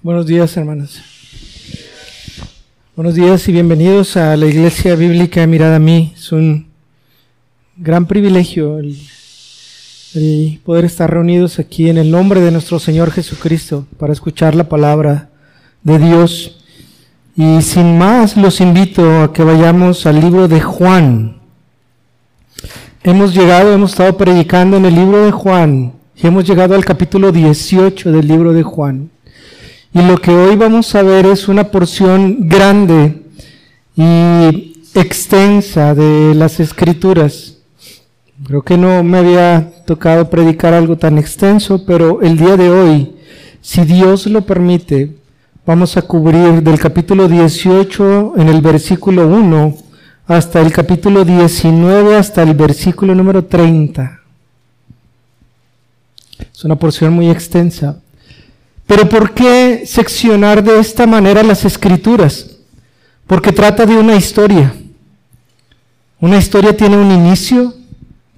Buenos días, hermanos. Buenos días y bienvenidos a la Iglesia Bíblica Mirada a mí. Es un gran privilegio el, poder estar reunidos aquí en el nombre de nuestro Señor Jesucristo para escuchar la palabra de Dios. Y sin más, los invito a que vayamos al libro de Juan. Hemos llegado, hemos estado predicando en el libro de Juan y hemos llegado al capítulo 18 del libro de Juan. Y lo que hoy vamos a ver es una porción grande y extensa de las escrituras. Creo que no me había tocado predicar algo tan extenso, pero el día de hoy, si Dios lo permite, vamos a cubrir del capítulo 18 en el versículo 1 hasta el capítulo 19 hasta el versículo número 30. Es una porción muy extensa. Pero ¿por qué seccionar de esta manera las escrituras? Porque trata de una historia. Una historia tiene un inicio,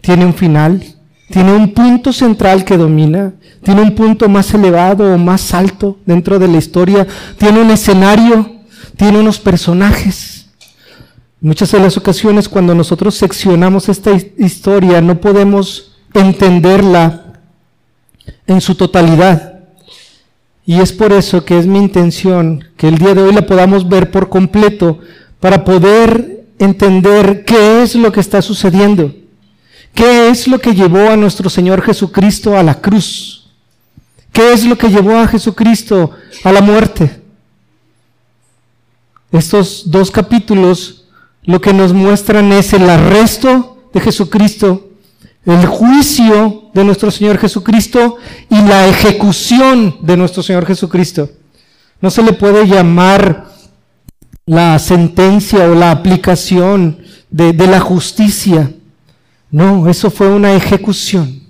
tiene un final, tiene un punto central que domina, tiene un punto más elevado o más alto dentro de la historia, tiene un escenario, tiene unos personajes. Muchas de las ocasiones cuando nosotros seccionamos esta historia no podemos entenderla en su totalidad. Y es por eso que es mi intención que el día de hoy la podamos ver por completo para poder entender qué es lo que está sucediendo. ¿Qué es lo que llevó a nuestro Señor Jesucristo a la cruz? ¿Qué es lo que llevó a Jesucristo a la muerte? Estos dos capítulos lo que nos muestran es el arresto de Jesucristo el juicio de nuestro Señor Jesucristo y la ejecución de nuestro Señor Jesucristo. No se le puede llamar la sentencia o la aplicación de, la justicia. No, eso fue una ejecución.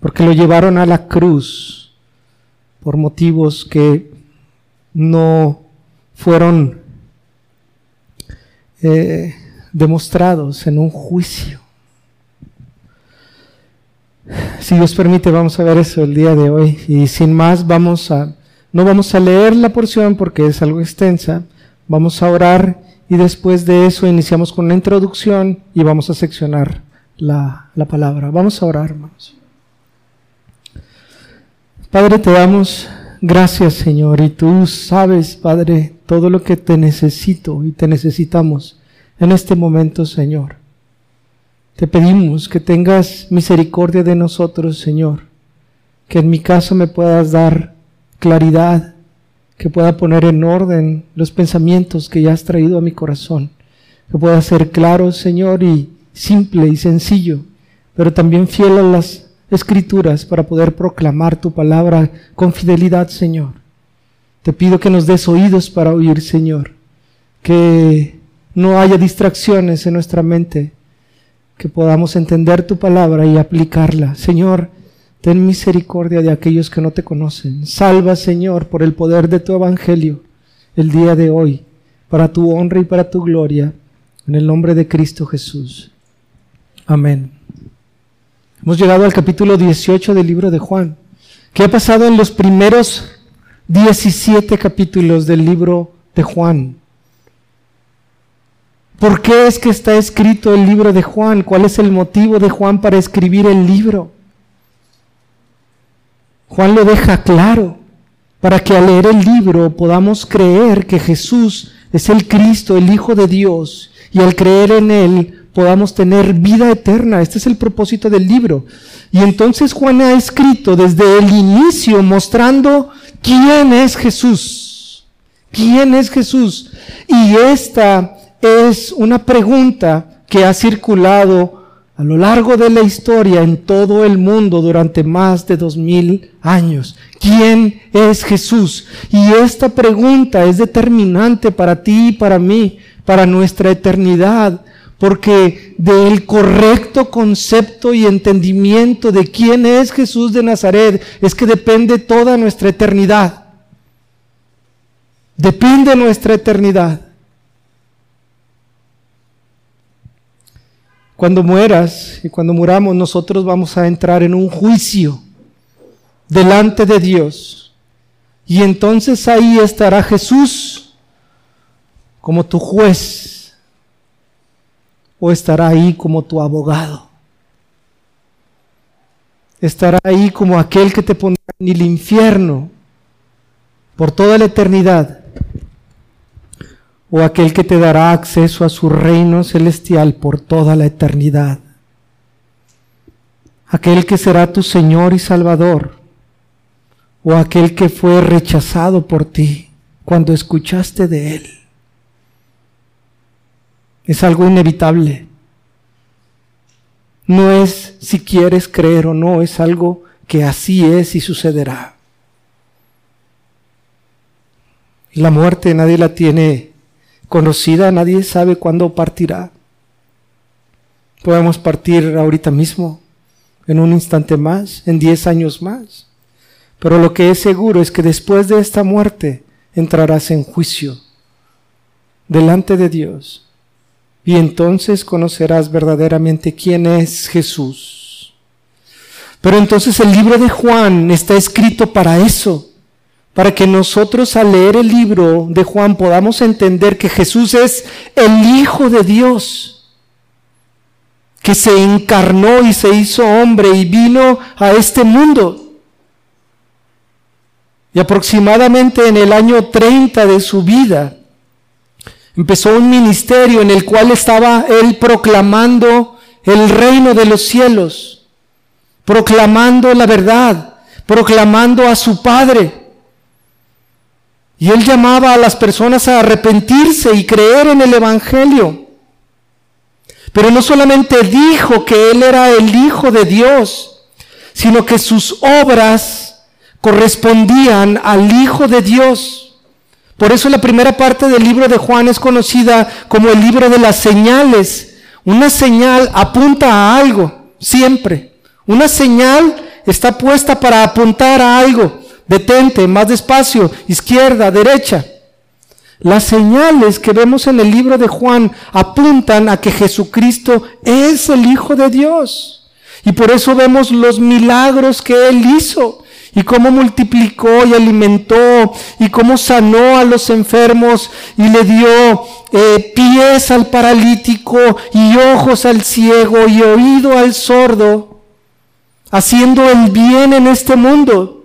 Porque lo llevaron a la cruz por motivos que no fueron eh, demostrados en un juicio. Si Dios permite, vamos a ver eso el día de hoy. Y sin más, vamos a, no vamos a leer la porción porque es algo extensa. Vamos a orar y después de eso iniciamos con la introducción y vamos a seccionar la, la palabra. Vamos a orar, hermanos. Padre, te damos gracias, Señor, y tú sabes, Padre, todo lo que te necesito y te necesitamos en este momento, Señor. Te pedimos que tengas misericordia de nosotros, Señor, que en mi caso me puedas dar claridad, que pueda poner en orden los pensamientos que ya has traído a mi corazón, que pueda ser claro, Señor, y simple y sencillo, pero también fiel a las escrituras para poder proclamar tu palabra con fidelidad, Señor. Te pido que nos des oídos para oír, Señor, que no haya distracciones en nuestra mente, que podamos entender tu palabra y aplicarla. Señor, ten misericordia de aquellos que no te conocen. Salva, Señor, por el poder de tu evangelio el día de hoy, para tu honra y para tu gloria, en el nombre de Cristo Jesús. Amén. Hemos llegado al capítulo 18 del libro de Juan. ¿Qué ha pasado en los primeros 17 capítulos del libro de Juan? ¿Por qué es que está escrito el libro de Juan? ¿Cuál es el motivo de Juan para escribir el libro? Juan lo deja claro para que al leer el libro podamos creer que Jesús es el Cristo, el Hijo de Dios, y al creer en Él podamos tener vida eterna. Este es el propósito del libro. Y entonces Juan ha escrito desde el inicio mostrando quién es Jesús. ¿Quién es Jesús? Y esta es una pregunta que ha circulado a lo largo de la historia en todo el mundo durante más de dos mil años. ¿Quién es Jesús? Y esta pregunta es determinante para ti y para mí, para nuestra eternidad, porque del correcto concepto y entendimiento de quién es Jesús de Nazaret es que depende toda nuestra eternidad. Depende nuestra eternidad. Cuando mueras y cuando muramos, nosotros vamos a entrar en un juicio delante de Dios. Y entonces ahí estará Jesús como tu juez o estará ahí como tu abogado. Estará ahí como aquel que te pondrá en el infierno por toda la eternidad o aquel que te dará acceso a su reino celestial por toda la eternidad. Aquel que será tu Señor y Salvador o aquel que fue rechazado por ti cuando escuchaste de Él. Es algo inevitable. No es si quieres creer o no, es algo que así es y sucederá. La muerte nadie la tiene conocida, nadie sabe cuándo partirá. Podemos partir ahorita mismo, en un instante más, en diez años más. Pero lo que es seguro es que después de esta muerte entrarás en juicio delante de Dios. Y entonces conocerás verdaderamente quién es Jesús. Pero entonces el libro de Juan está escrito para eso, para que nosotros al leer el libro de Juan podamos entender que Jesús es el Hijo de Dios, que se encarnó y se hizo hombre y vino a este mundo y aproximadamente en el año 30 de su vida, empezó un ministerio en el cual estaba él proclamando el reino de los cielos, proclamando la verdad, proclamando a su Padre. Y él llamaba a las personas a arrepentirse y creer en el Evangelio. Pero no solamente dijo que él era el Hijo de Dios, sino que sus obras correspondían al Hijo de Dios. Por eso la primera parte del libro de Juan es conocida como el libro de las señales. Una señal apunta a algo, siempre. Una señal está puesta para apuntar a algo. Detente, más despacio, izquierda, derecha. Las señales que vemos en el libro de Juan apuntan a que Jesucristo es el Hijo de Dios. Y por eso vemos los milagros que Él hizo y cómo multiplicó y alimentó y cómo sanó a los enfermos y le dio eh, pies al paralítico y ojos al ciego y oído al sordo, haciendo el bien en este mundo.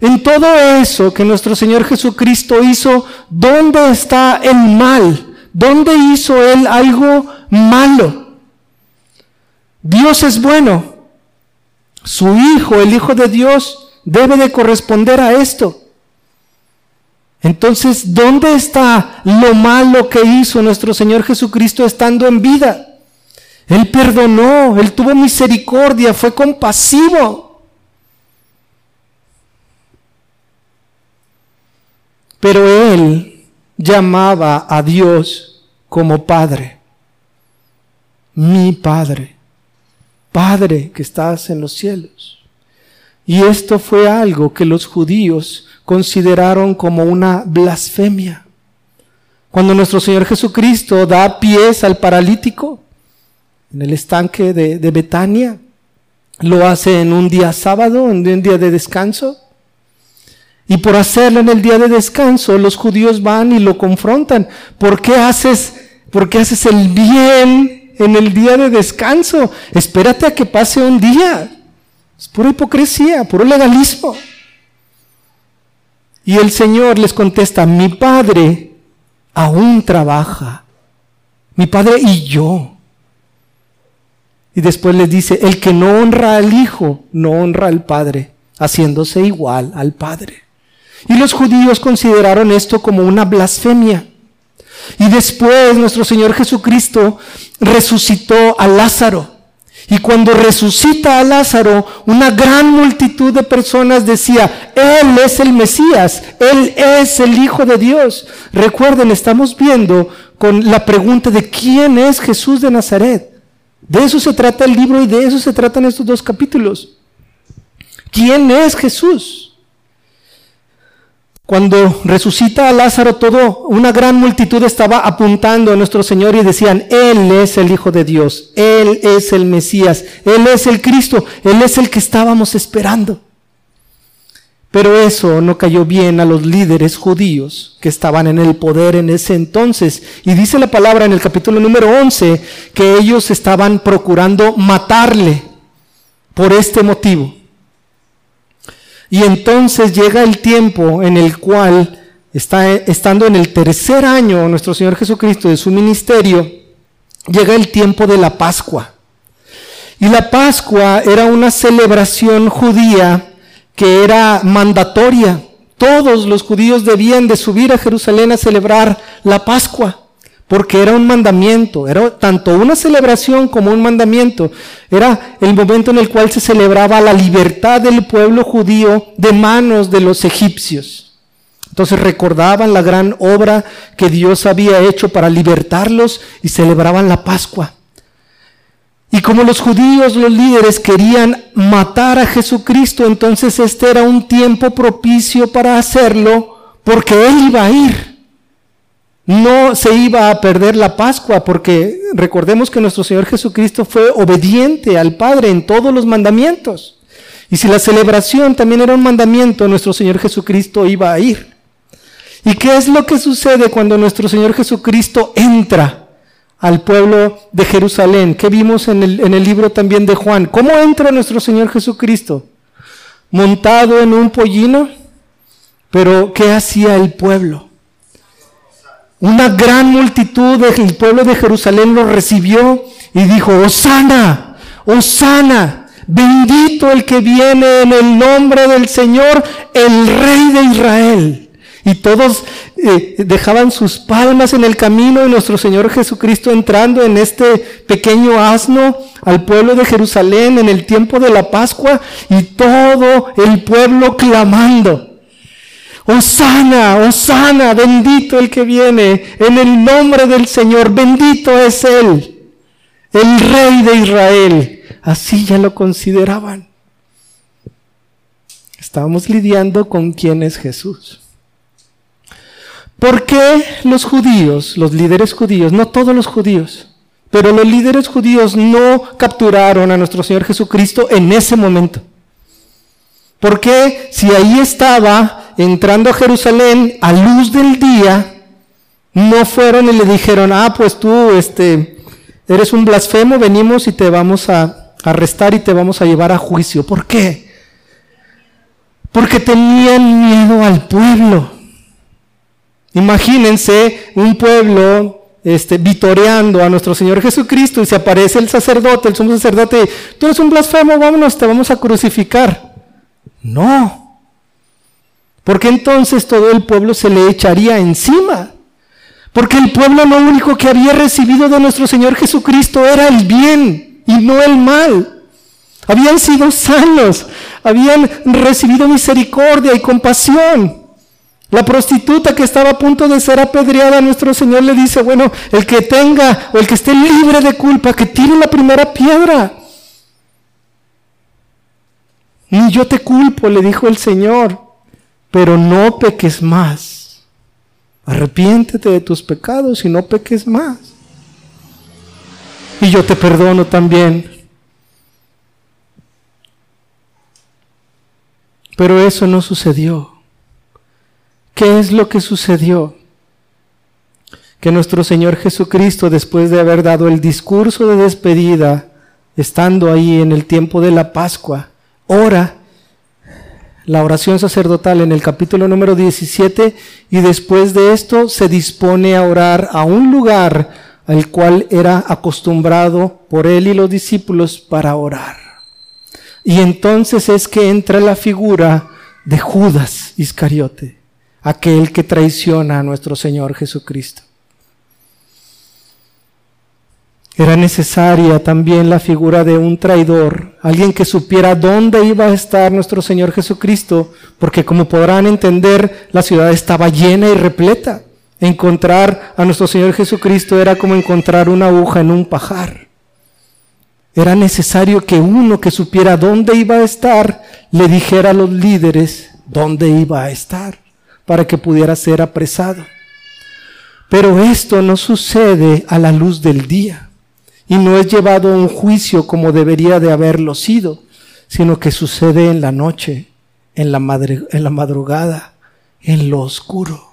En todo eso que nuestro Señor Jesucristo hizo, ¿dónde está el mal? ¿Dónde hizo Él algo malo? Dios es bueno. Su Hijo, el Hijo de Dios, debe de corresponder a esto. Entonces, ¿dónde está lo malo que hizo nuestro Señor Jesucristo estando en vida? Él perdonó, Él tuvo misericordia, fue compasivo. Pero Él llamaba a Dios como Padre, mi Padre, Padre que estás en los cielos. Y esto fue algo que los judíos consideraron como una blasfemia. Cuando nuestro Señor Jesucristo da pies al paralítico en el estanque de, Betania, lo hace en un día sábado, en un día de descanso. Y por hacerlo en el día de descanso, los judíos van y lo confrontan. ¿Por qué haces, por qué haces el bien en el día de descanso? Espérate a que pase un día. Es pura hipocresía, puro legalismo. Y el Señor les contesta, mi Padre aún trabaja. Mi Padre y yo. Y después les dice, el que no honra al Hijo, no honra al Padre, haciéndose igual al Padre. Y los judíos consideraron esto como una blasfemia. Y después nuestro Señor Jesucristo resucitó a Lázaro. Y cuando resucita a Lázaro, una gran multitud de personas decía, Él es el Mesías, Él es el Hijo de Dios. Recuerden, estamos viendo con la pregunta de quién es Jesús de Nazaret. De eso se trata el libro y de eso se tratan estos dos capítulos. ¿Quién es Jesús? Cuando resucita a Lázaro, todo, una gran multitud estaba apuntando a nuestro Señor y decían, Él es el Hijo de Dios, Él es el Mesías, Él es el Cristo, Él es el que estábamos esperando. Pero eso no cayó bien a los líderes judíos que estaban en el poder en ese entonces. Y dice la palabra en el capítulo número 11 que ellos estaban procurando matarle por este motivo. Y entonces llega el tiempo en el cual, está, estando en el tercer año nuestro Señor Jesucristo de su ministerio, llega el tiempo de la Pascua. Y la Pascua era una celebración judía que era mandatoria. Todos los judíos debían de subir a Jerusalén a celebrar la Pascua, porque era un mandamiento, era tanto una celebración como un mandamiento. Era el momento en el cual se celebraba la libertad del pueblo judío de manos de los egipcios. Entonces recordaban la gran obra que Dios había hecho para libertarlos y celebraban la Pascua. Y como los judíos, los líderes, querían matar a Jesucristo, entonces este era un tiempo propicio para hacerlo porque Él iba a ir. No se iba a perder la Pascua porque recordemos que nuestro Señor Jesucristo fue obediente al Padre en todos los mandamientos. Y si la celebración también era un mandamiento, nuestro Señor Jesucristo iba a ir. ¿Y qué es lo que sucede cuando nuestro Señor Jesucristo entra? al pueblo de Jerusalén, que vimos en el, en el libro también de Juan. ¿Cómo entra nuestro Señor Jesucristo? Montado en un pollino, pero ¿qué hacía el pueblo? Una gran multitud del pueblo de Jerusalén lo recibió y dijo, Osana, Osana, bendito el que viene en el nombre del Señor, el Rey de Israel. Y todos eh, dejaban sus palmas en el camino y nuestro Señor Jesucristo entrando en este pequeño asno al pueblo de Jerusalén en el tiempo de la Pascua y todo el pueblo clamando. Osana, Osana, bendito el que viene en el nombre del Señor, bendito es Él, el Rey de Israel. Así ya lo consideraban. Estábamos lidiando con quién es Jesús. ¿Por qué los judíos, los líderes judíos, no todos los judíos, pero los líderes judíos no capturaron a nuestro Señor Jesucristo en ese momento? ¿Por qué si ahí estaba entrando a Jerusalén a luz del día, no fueron y le dijeron, ah, pues tú este, eres un blasfemo, venimos y te vamos a arrestar y te vamos a llevar a juicio? ¿Por qué? Porque tenían miedo al pueblo. Imagínense un pueblo este, vitoreando a nuestro Señor Jesucristo y se aparece el sacerdote, el sumo sacerdote, tú eres un blasfemo, vámonos, te vamos a crucificar. No. Porque entonces todo el pueblo se le echaría encima. Porque el pueblo lo único que había recibido de nuestro Señor Jesucristo era el bien y no el mal. Habían sido sanos, habían recibido misericordia y compasión. La prostituta que estaba a punto de ser apedreada, nuestro Señor le dice, bueno, el que tenga o el que esté libre de culpa, que tire la primera piedra. Ni yo te culpo, le dijo el Señor, pero no peques más. Arrepiéntete de tus pecados y no peques más. Y yo te perdono también. Pero eso no sucedió. ¿Qué es lo que sucedió? Que nuestro Señor Jesucristo, después de haber dado el discurso de despedida, estando ahí en el tiempo de la Pascua, ora la oración sacerdotal en el capítulo número 17 y después de esto se dispone a orar a un lugar al cual era acostumbrado por él y los discípulos para orar. Y entonces es que entra la figura de Judas Iscariote aquel que traiciona a nuestro Señor Jesucristo. Era necesaria también la figura de un traidor, alguien que supiera dónde iba a estar nuestro Señor Jesucristo, porque como podrán entender, la ciudad estaba llena y repleta. Encontrar a nuestro Señor Jesucristo era como encontrar una aguja en un pajar. Era necesario que uno que supiera dónde iba a estar le dijera a los líderes dónde iba a estar para que pudiera ser apresado. Pero esto no sucede a la luz del día y no es llevado a un juicio como debería de haberlo sido, sino que sucede en la noche, en la, en la madrugada, en lo oscuro,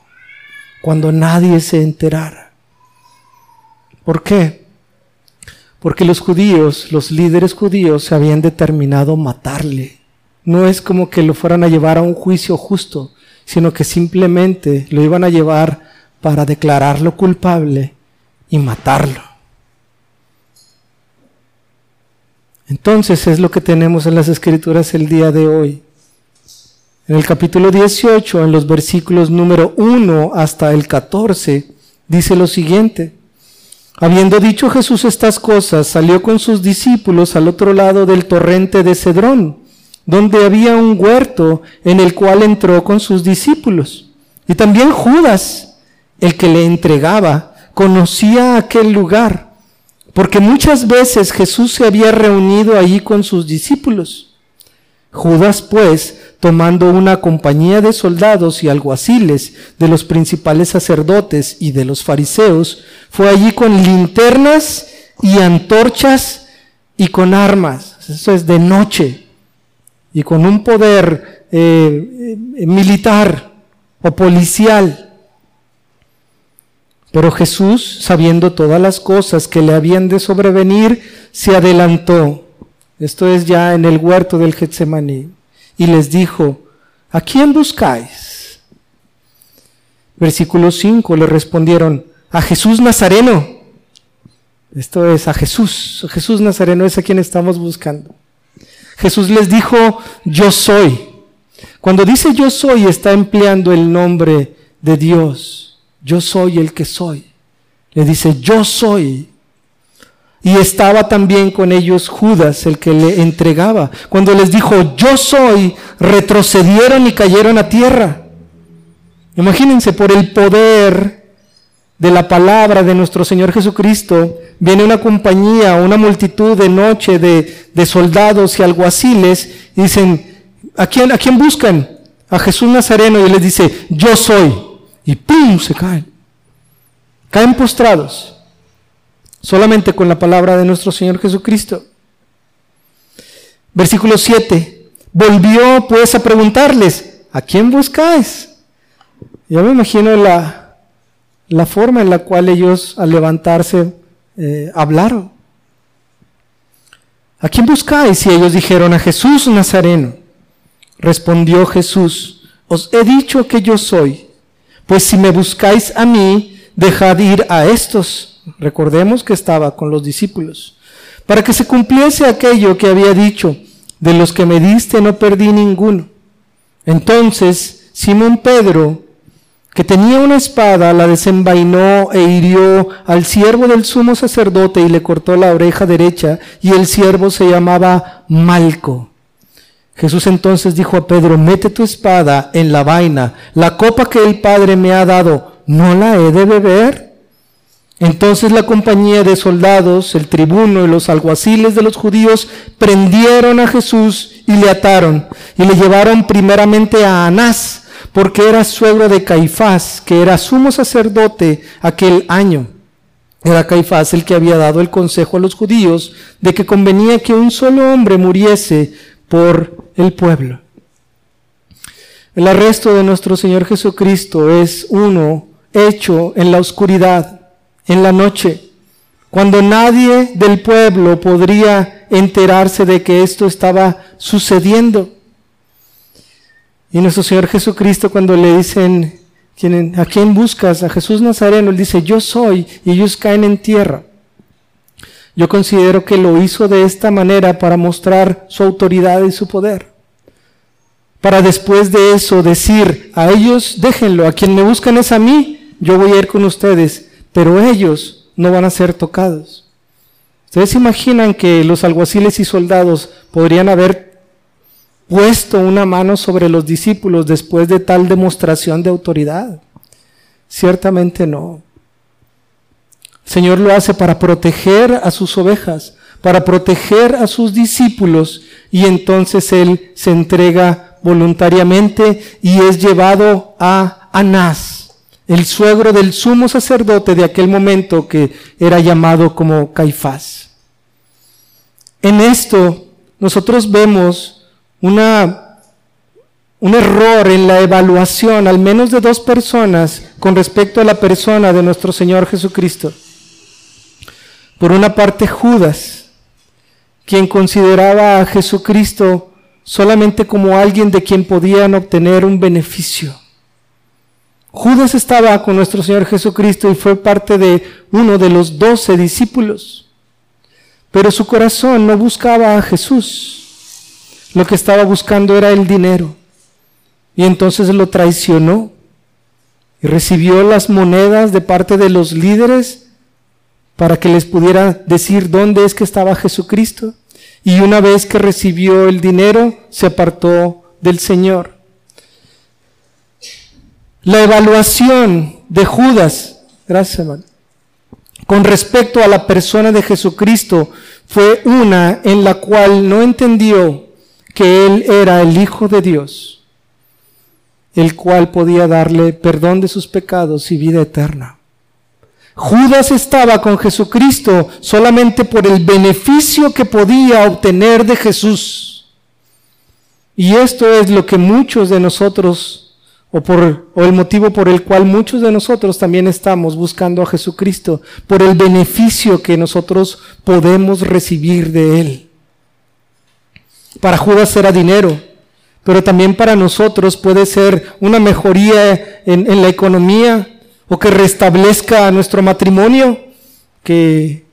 cuando nadie se enterara. ¿Por qué? Porque los judíos, los líderes judíos, se habían determinado matarle. No es como que lo fueran a llevar a un juicio justo, sino que simplemente lo iban a llevar para declararlo culpable y matarlo. Entonces es lo que tenemos en las escrituras el día de hoy. En el capítulo 18, en los versículos número 1 hasta el 14, dice lo siguiente. Habiendo dicho Jesús estas cosas, salió con sus discípulos al otro lado del torrente de Cedrón, donde había un huerto en el cual entró con sus discípulos. Y también Judas, el que le entregaba, conocía aquel lugar porque muchas veces Jesús se había reunido allí con sus discípulos. Judas, pues, tomando una compañía de soldados y alguaciles de los principales sacerdotes y de los fariseos, fue allí con linternas y antorchas y con armas. Eso es de noche. Y con un poder eh, eh, militar o policial. Pero Jesús, sabiendo todas las cosas que le habían de sobrevenir, se adelantó. Esto es ya en el huerto del Getsemaní. Y les dijo, ¿a quién buscáis? Versículo 5 le respondieron, a Jesús Nazareno. Esto es a Jesús. Jesús Nazareno es a quien estamos buscando. Jesús les dijo, yo soy. Cuando dice yo soy, está empleando el nombre de Dios yo soy el que soy. Le dice, yo soy. Y estaba también con ellos Judas, el que le entregaba. Cuando les dijo, yo soy, retrocedieron y cayeron a tierra. Imagínense, por el poder de la palabra de nuestro Señor Jesucristo, viene una compañía, una multitud de noche de, de soldados y alguaciles, y dicen, ¿a quién, ¿a quién buscan? A Jesús Nazareno, y les dice, yo soy y ¡pum! se caen. Caen postrados solamente con la palabra de nuestro Señor Jesucristo. Versículo 7. Volvió pues a preguntarles, ¿a quién buscáis? Yo me imagino la, la forma en la cual ellos al levantarse eh, hablaron. ¿A quién buscáis? Y ellos dijeron, a Jesús Nazareno. Respondió Jesús, os he dicho que yo soy. Pues si me buscáis a mí, dejad ir a estos. Recordemos que estaba con los discípulos. Para que se cumpliese aquello que había dicho, de los que me diste no perdí ninguno. Entonces Simón Pedro, que tenía una espada, la desenvainó e hirió al siervo del sumo sacerdote y le cortó la oreja derecha, y el siervo se llamaba Malco. Jesús entonces dijo a Pedro, mete tu espada en la vaina, la copa que el Padre me ha dado, ¿no la he de beber? Entonces la compañía de soldados, el tribuno y los alguaciles de los judíos prendieron a Jesús y le ataron y le llevaron primeramente a Anás, porque era suegro de Caifás, que era sumo sacerdote aquel año. Era Caifás el que había dado el consejo a los judíos de que convenía que un solo hombre muriese por el pueblo. El arresto de nuestro Señor Jesucristo es uno hecho en la oscuridad, en la noche, cuando nadie del pueblo podría enterarse de que esto estaba sucediendo. Y nuestro Señor Jesucristo cuando le dicen, ¿a quién buscas? A Jesús Nazareno, él dice, yo soy, y ellos caen en tierra. Yo considero que lo hizo de esta manera para mostrar su autoridad y su poder. Para después de eso decir a ellos, déjenlo, a quien me buscan es a mí, yo voy a ir con ustedes, pero ellos no van a ser tocados. ¿Ustedes imaginan que los alguaciles y soldados podrían haber puesto una mano sobre los discípulos después de tal demostración de autoridad? Ciertamente no. Señor lo hace para proteger a sus ovejas, para proteger a sus discípulos, y entonces Él se entrega voluntariamente y es llevado a Anás, el suegro del sumo sacerdote de aquel momento que era llamado como Caifás. En esto nosotros vemos una, un error en la evaluación, al menos de dos personas, con respecto a la persona de nuestro Señor Jesucristo. Por una parte, Judas, quien consideraba a Jesucristo solamente como alguien de quien podían obtener un beneficio. Judas estaba con nuestro Señor Jesucristo y fue parte de uno de los doce discípulos. Pero su corazón no buscaba a Jesús. Lo que estaba buscando era el dinero. Y entonces lo traicionó y recibió las monedas de parte de los líderes para que les pudiera decir dónde es que estaba Jesucristo. Y una vez que recibió el dinero, se apartó del Señor. La evaluación de Judas, gracias hermano, con respecto a la persona de Jesucristo fue una en la cual no entendió que Él era el Hijo de Dios el cual podía darle perdón de sus pecados y vida eterna. Judas estaba con Jesucristo solamente por el beneficio que podía obtener de Jesús. Y esto es lo que muchos de nosotros, o, el motivo por el cual muchos de nosotros también estamos buscando a Jesucristo, por el beneficio que nosotros podemos recibir de Él. Para Judas era dinero, pero también para nosotros puede ser una mejoría en, la economía o que restablezca nuestro matrimonio, que,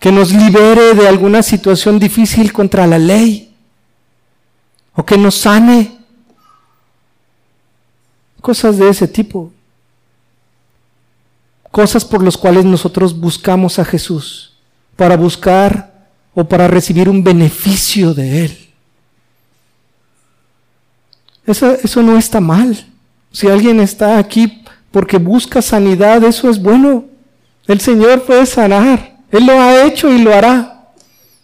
que nos libere de alguna situación difícil contra la ley o que nos sane. Cosas de ese tipo. Cosas por las cuales nosotros buscamos a Jesús para buscar o para recibir un beneficio de Él. Eso, no está mal. Si alguien está aquí porque busca sanidad, eso es bueno. El Señor puede sanar. Él lo ha hecho y lo hará.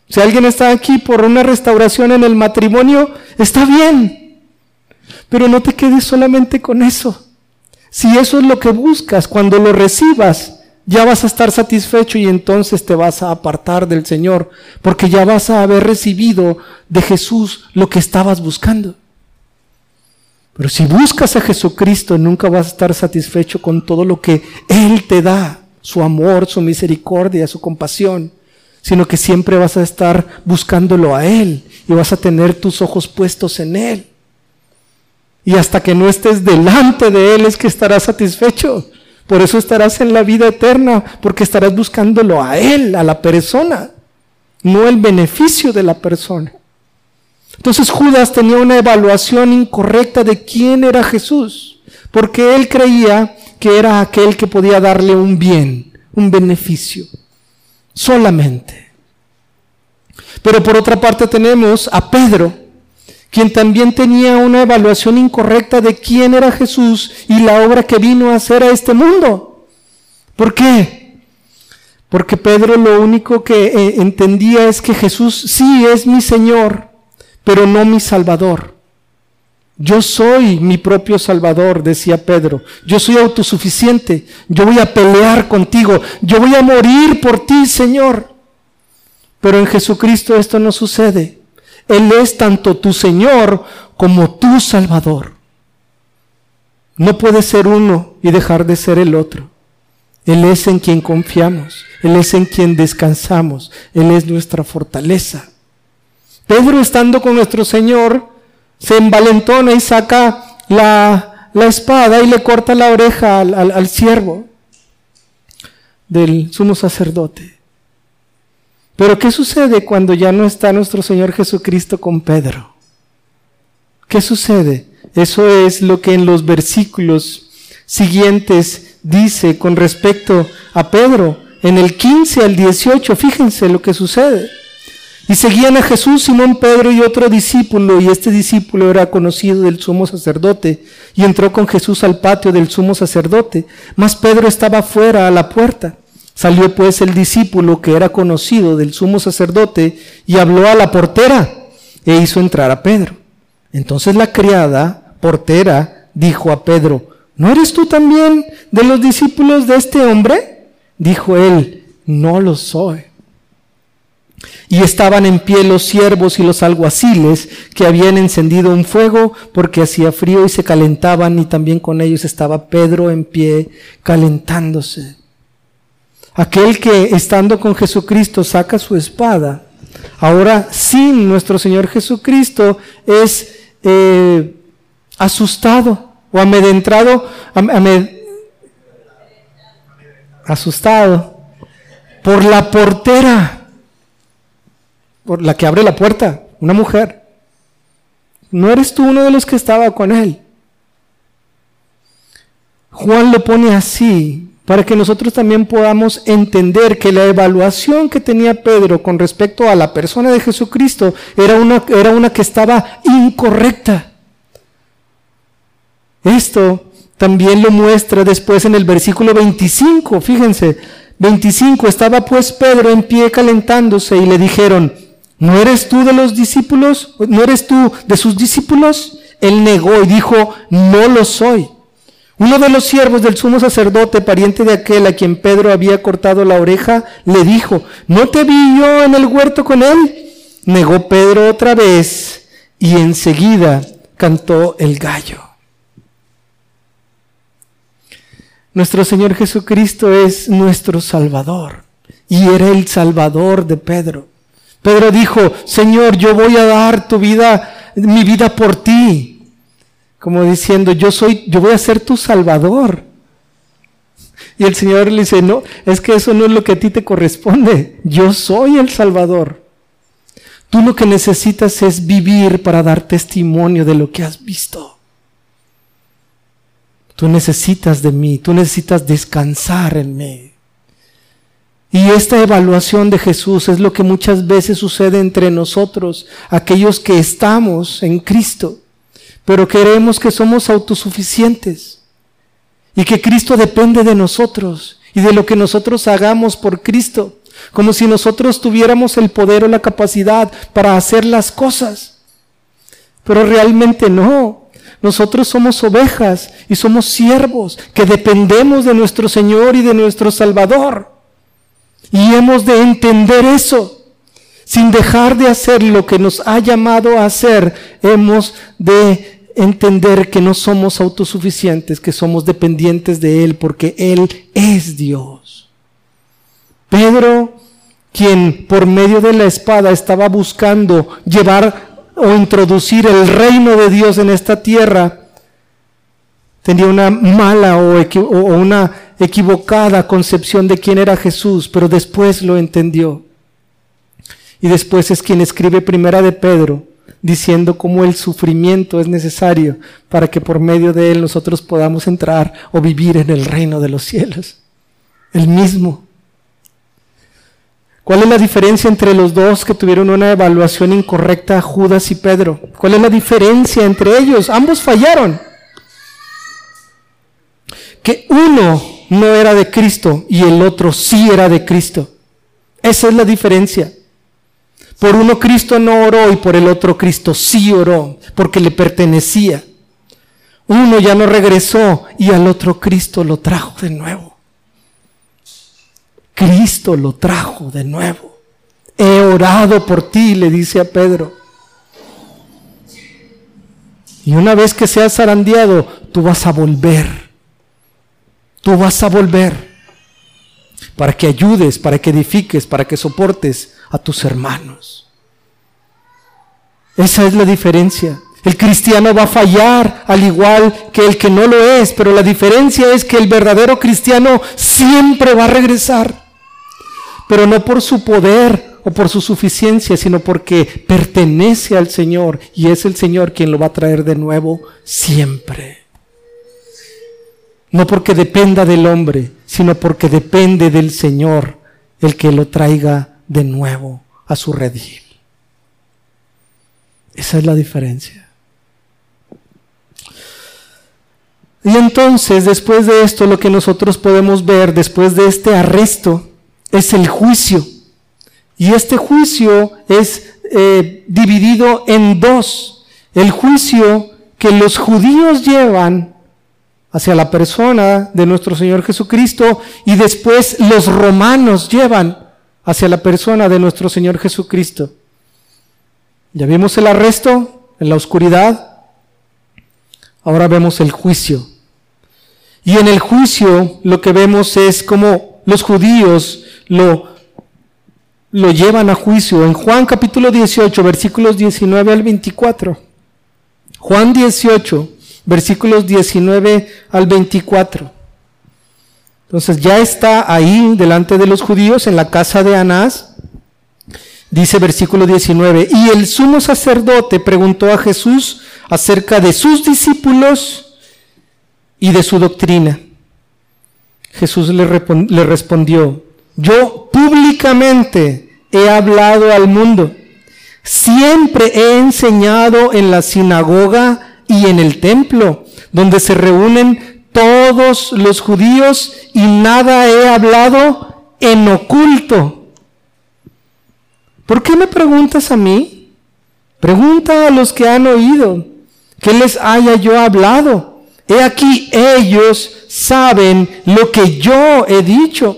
Si alguien está aquí por una restauración en el matrimonio, está bien. Pero no te quedes solamente con eso. Si eso es lo que buscas, cuando lo recibas, ya vas a estar satisfecho y entonces te vas a apartar del Señor, porque ya vas a haber recibido de Jesús lo que estabas buscando. Pero si buscas a Jesucristo, nunca vas a estar satisfecho con todo lo que Él te da, su amor, su misericordia, su compasión, sino que siempre vas a estar buscándolo a Él y vas a tener tus ojos puestos en Él. Y hasta que no estés delante de Él es que estarás satisfecho. Por eso estarás en la vida eterna, porque estarás buscándolo a Él, a la persona, no el beneficio de la persona. Entonces Judas tenía una evaluación incorrecta de quién era Jesús, porque él creía que era aquel que podía darle un bien, un beneficio, solamente. Pero por otra parte tenemos a Pedro, quien también tenía una evaluación incorrecta de quién era Jesús y la obra que vino a hacer a este mundo. ¿Por qué? Porque Pedro lo único que eh, entendía es que Jesús sí es mi Señor, pero no mi Salvador. Yo soy mi propio Salvador, decía Pedro. Yo soy autosuficiente. Yo voy a pelear contigo. Yo voy a morir por ti, Señor. Pero en Jesucristo esto no sucede. Él es tanto tu Señor como tu Salvador. No puede ser uno y dejar de ser el otro. Él es en quien confiamos. Él es en quien descansamos. Él es nuestra fortaleza. Pedro, estando con nuestro Señor, se envalentona y saca la, espada y le corta la oreja al, al siervo del sumo sacerdote. Pero ¿qué sucede cuando ya no está nuestro Señor Jesucristo con Pedro? ¿Qué sucede? Eso es lo que en los versículos siguientes dice con respecto a Pedro. En el 15 al 18, fíjense lo que sucede. Y seguían a Jesús Simón Pedro y otro discípulo, y este discípulo era conocido del sumo sacerdote, y entró con Jesús al patio del sumo sacerdote, mas Pedro estaba fuera a la puerta. Salió pues el discípulo que era conocido del sumo sacerdote y habló a la portera e hizo entrar a Pedro. Entonces la criada, portera, dijo a Pedro, ¿no eres tú también de los discípulos de este hombre? Dijo él, no lo soy. Y estaban en pie los siervos y los alguaciles que habían encendido un fuego porque hacía frío y se calentaban y también con ellos estaba Pedro en pie calentándose. Aquel que estando con Jesucristo saca su espada, ahora sin nuestro Señor Jesucristo es eh, asustado o amedrentado, asustado por la portera por la que abre la puerta, una mujer. No eres tú uno de los que estaba con él. Juan lo pone así para que nosotros también podamos entender que la evaluación que tenía Pedro con respecto a la persona de Jesucristo era una, era una que estaba incorrecta. Esto también lo muestra después en el versículo 25, fíjense, 25, estaba pues Pedro en pie calentándose y le dijeron, ¿No eres tú de los discípulos? ¿No eres tú de sus discípulos? Él negó y dijo, no lo soy. Uno de los siervos del sumo sacerdote, pariente de aquel a quien Pedro había cortado la oreja, le dijo, ¿no te vi yo en el huerto con él? Negó Pedro otra vez y enseguida cantó el gallo. Nuestro Señor Jesucristo es nuestro Salvador y era el Salvador de Pedro. Pedro dijo, Señor, yo voy a dar tu vida, mi vida por ti. Como diciendo, yo soy, yo voy a ser tu salvador. Y el Señor le dice, no, es que eso no es lo que a ti te corresponde. Yo soy el salvador. Tú lo que necesitas es vivir para dar testimonio de lo que has visto. Tú necesitas de mí, tú necesitas descansar en mí. Y esta evaluación de Jesús es lo que muchas veces sucede entre nosotros, aquellos que estamos en Cristo, pero creemos que somos autosuficientes y que Cristo depende de nosotros y de lo que nosotros hagamos por Cristo, como si nosotros tuviéramos el poder o la capacidad para hacer las cosas. Pero realmente no. Nosotros somos ovejas y somos siervos que dependemos de nuestro Señor y de nuestro Salvador. Y hemos de entender eso. Sin dejar de hacer lo que nos ha llamado a hacer, hemos de entender que no somos autosuficientes, que somos dependientes de Él, porque Él es Dios. Pedro, quien por medio de la espada estaba buscando llevar o introducir el reino de Dios en esta tierra, tenía una mala o, una equivocada concepción de quién era Jesús, pero después lo entendió. Y después es quien escribe primera de Pedro, diciendo cómo el sufrimiento es necesario para que por medio de él nosotros podamos entrar o vivir en el reino de los cielos. El mismo. ¿Cuál es la diferencia entre los dos que tuvieron una evaluación incorrecta, Judas y Pedro? ¿Cuál es la diferencia entre ellos? Ambos fallaron. Que uno no era de Cristo y el otro sí era de Cristo. Esa es la diferencia. Por uno Cristo no oró y por el otro Cristo sí oró, porque le pertenecía. Uno ya no regresó y al otro Cristo lo trajo de nuevo. Cristo lo trajo de nuevo. He orado por ti, le dice a Pedro. Y una vez que seas zarandeado, tú vas a volver Tú vas a volver para que ayudes, para que edifiques, para que soportes a tus hermanos. Esa es la diferencia. El cristiano va a fallar al igual que el que no lo es, pero la diferencia es que el verdadero cristiano siempre va a regresar, pero no por su poder o por su suficiencia, sino porque pertenece al Señor y es el Señor quien lo va a traer de nuevo siempre. No porque dependa del hombre, sino porque depende del Señor el que lo traiga de nuevo a su redil. Esa es la diferencia. Y entonces, después de esto, lo que nosotros podemos ver, después de este arresto, es el juicio. Y este juicio es eh, dividido en dos. El juicio que los judíos llevan hacia la persona de nuestro Señor Jesucristo y después los romanos llevan hacia la persona de nuestro Señor Jesucristo. Ya vimos el arresto en la oscuridad, ahora vemos el juicio. Y en el juicio lo que vemos es como los judíos lo, lo llevan a juicio. En Juan capítulo 18, versículos 19 al 24. Juan 18, versículos 19 al 24. Entonces ya está ahí delante de los judíos en la casa de Anás. Dice versículo 19, y el sumo sacerdote preguntó a Jesús acerca de sus discípulos y de su doctrina. Jesús le, respondió, yo públicamente he hablado al mundo, siempre he enseñado en la sinagoga y en el templo, donde se reúnen todos los judíos y nada he hablado en oculto. ¿Por qué me preguntas a mí? Pregunta a los que han oído, que les haya yo hablado. He aquí ellos saben lo que yo he dicho.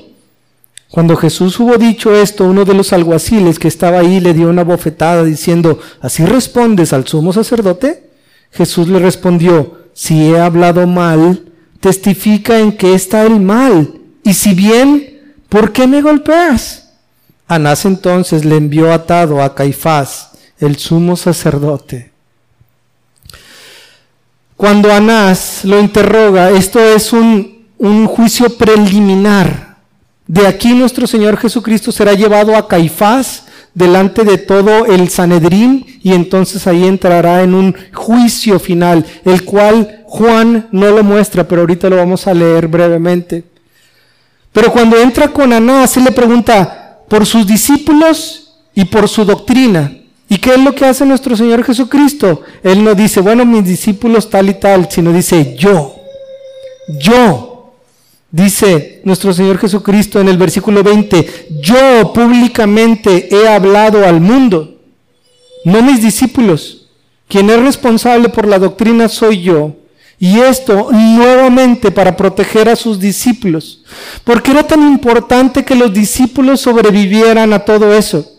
Cuando Jesús hubo dicho esto, uno de los alguaciles que estaba ahí le dio una bofetada diciendo, ¿así respondes al sumo sacerdote? Jesús le respondió, si he hablado mal, testifica en que está el mal. Y si bien, ¿por qué me golpeas? Anás entonces le envió atado a Caifás, el sumo sacerdote. Cuando Anás lo interroga, esto es un, un juicio preliminar. De aquí nuestro Señor Jesucristo será llevado a Caifás delante de todo el Sanedrín y entonces ahí entrará en un juicio final, el cual Juan no lo muestra, pero ahorita lo vamos a leer brevemente. Pero cuando entra con Anás, él le pregunta por sus discípulos y por su doctrina. ¿Y qué es lo que hace nuestro Señor Jesucristo? Él no dice, bueno, mis discípulos tal y tal, sino dice, yo, yo. Dice nuestro Señor Jesucristo en el versículo 20, yo públicamente he hablado al mundo, no mis discípulos. Quien es responsable por la doctrina soy yo. Y esto nuevamente para proteger a sus discípulos. porque era tan importante que los discípulos sobrevivieran a todo eso?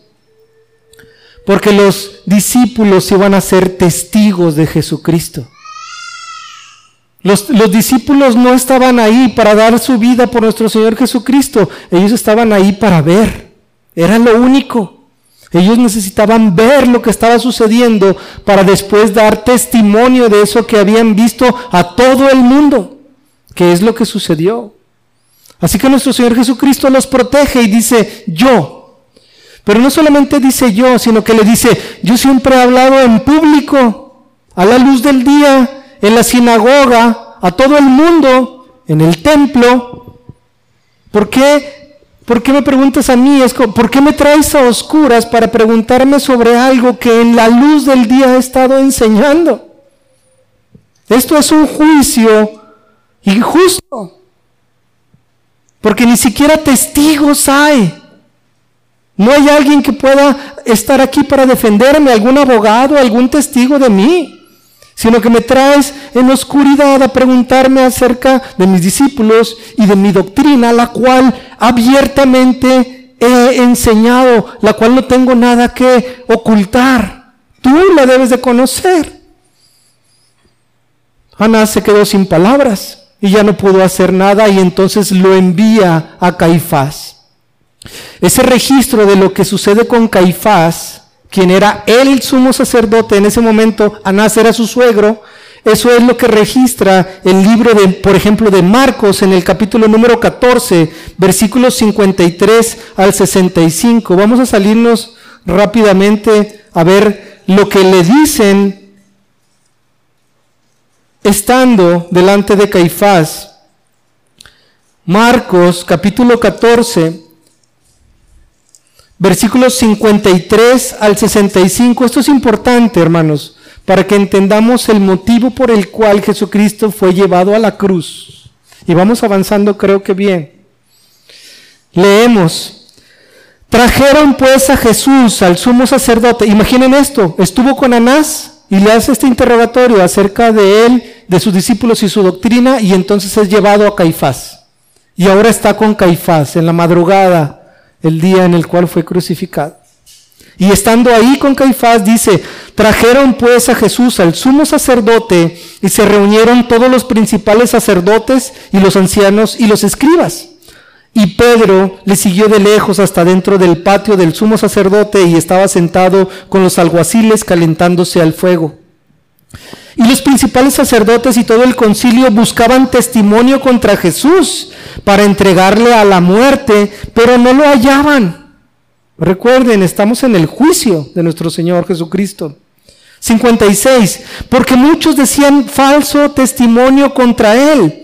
Porque los discípulos iban a ser testigos de Jesucristo. Los, discípulos no estaban ahí para dar su vida por nuestro Señor Jesucristo. Ellos estaban ahí para ver. Era lo único. Ellos necesitaban ver lo que estaba sucediendo para después dar testimonio de eso que habían visto a todo el mundo, que es lo que sucedió. Así que nuestro Señor Jesucristo los protege y dice yo. Pero no solamente dice yo, sino que le dice, yo siempre he hablado en público, a la luz del día, en la sinagoga, a todo el mundo, en el templo. ¿Por qué? ¿Por qué me preguntas a mí? ¿Por qué me traes a oscuras para preguntarme sobre algo que en la luz del día he estado enseñando? Esto es un juicio injusto. Porque ni siquiera testigos hay. No hay alguien que pueda estar aquí para defenderme, algún abogado, algún testigo de mí sino que me traes en oscuridad a preguntarme acerca de mis discípulos y de mi doctrina, la cual abiertamente he enseñado, la cual no tengo nada que ocultar. Tú la debes de conocer. Ana se quedó sin palabras y ya no pudo hacer nada y entonces lo envía a Caifás. Ese registro de lo que sucede con Caifás quien era el sumo sacerdote en ese momento, Anás era su suegro, eso es lo que registra el libro de, por ejemplo, de Marcos en el capítulo número 14, versículos 53 al 65. Vamos a salirnos rápidamente a ver lo que le dicen estando delante de Caifás. Marcos capítulo 14, versículos 53 al 65. Esto es importante, hermanos, para que entendamos el motivo por el cual Jesucristo fue llevado a la cruz. Y vamos avanzando, creo que bien. Leemos. Trajeron pues a Jesús, al sumo sacerdote. Imaginen esto, estuvo con Anás y le hace este interrogatorio acerca de él, de sus discípulos y su doctrina, y entonces es llevado a Caifás. Y ahora está con Caifás en la madrugada el día en el cual fue crucificado. Y estando ahí con Caifás, dice, trajeron pues a Jesús al sumo sacerdote y se reunieron todos los principales sacerdotes y los ancianos y los escribas. Y Pedro le siguió de lejos hasta dentro del patio del sumo sacerdote y estaba sentado con los alguaciles calentándose al fuego. Y los principales sacerdotes y todo el concilio buscaban testimonio contra Jesús para entregarle a la muerte, pero no lo hallaban. Recuerden, estamos en el juicio de nuestro Señor Jesucristo. 56. Porque muchos decían falso testimonio contra él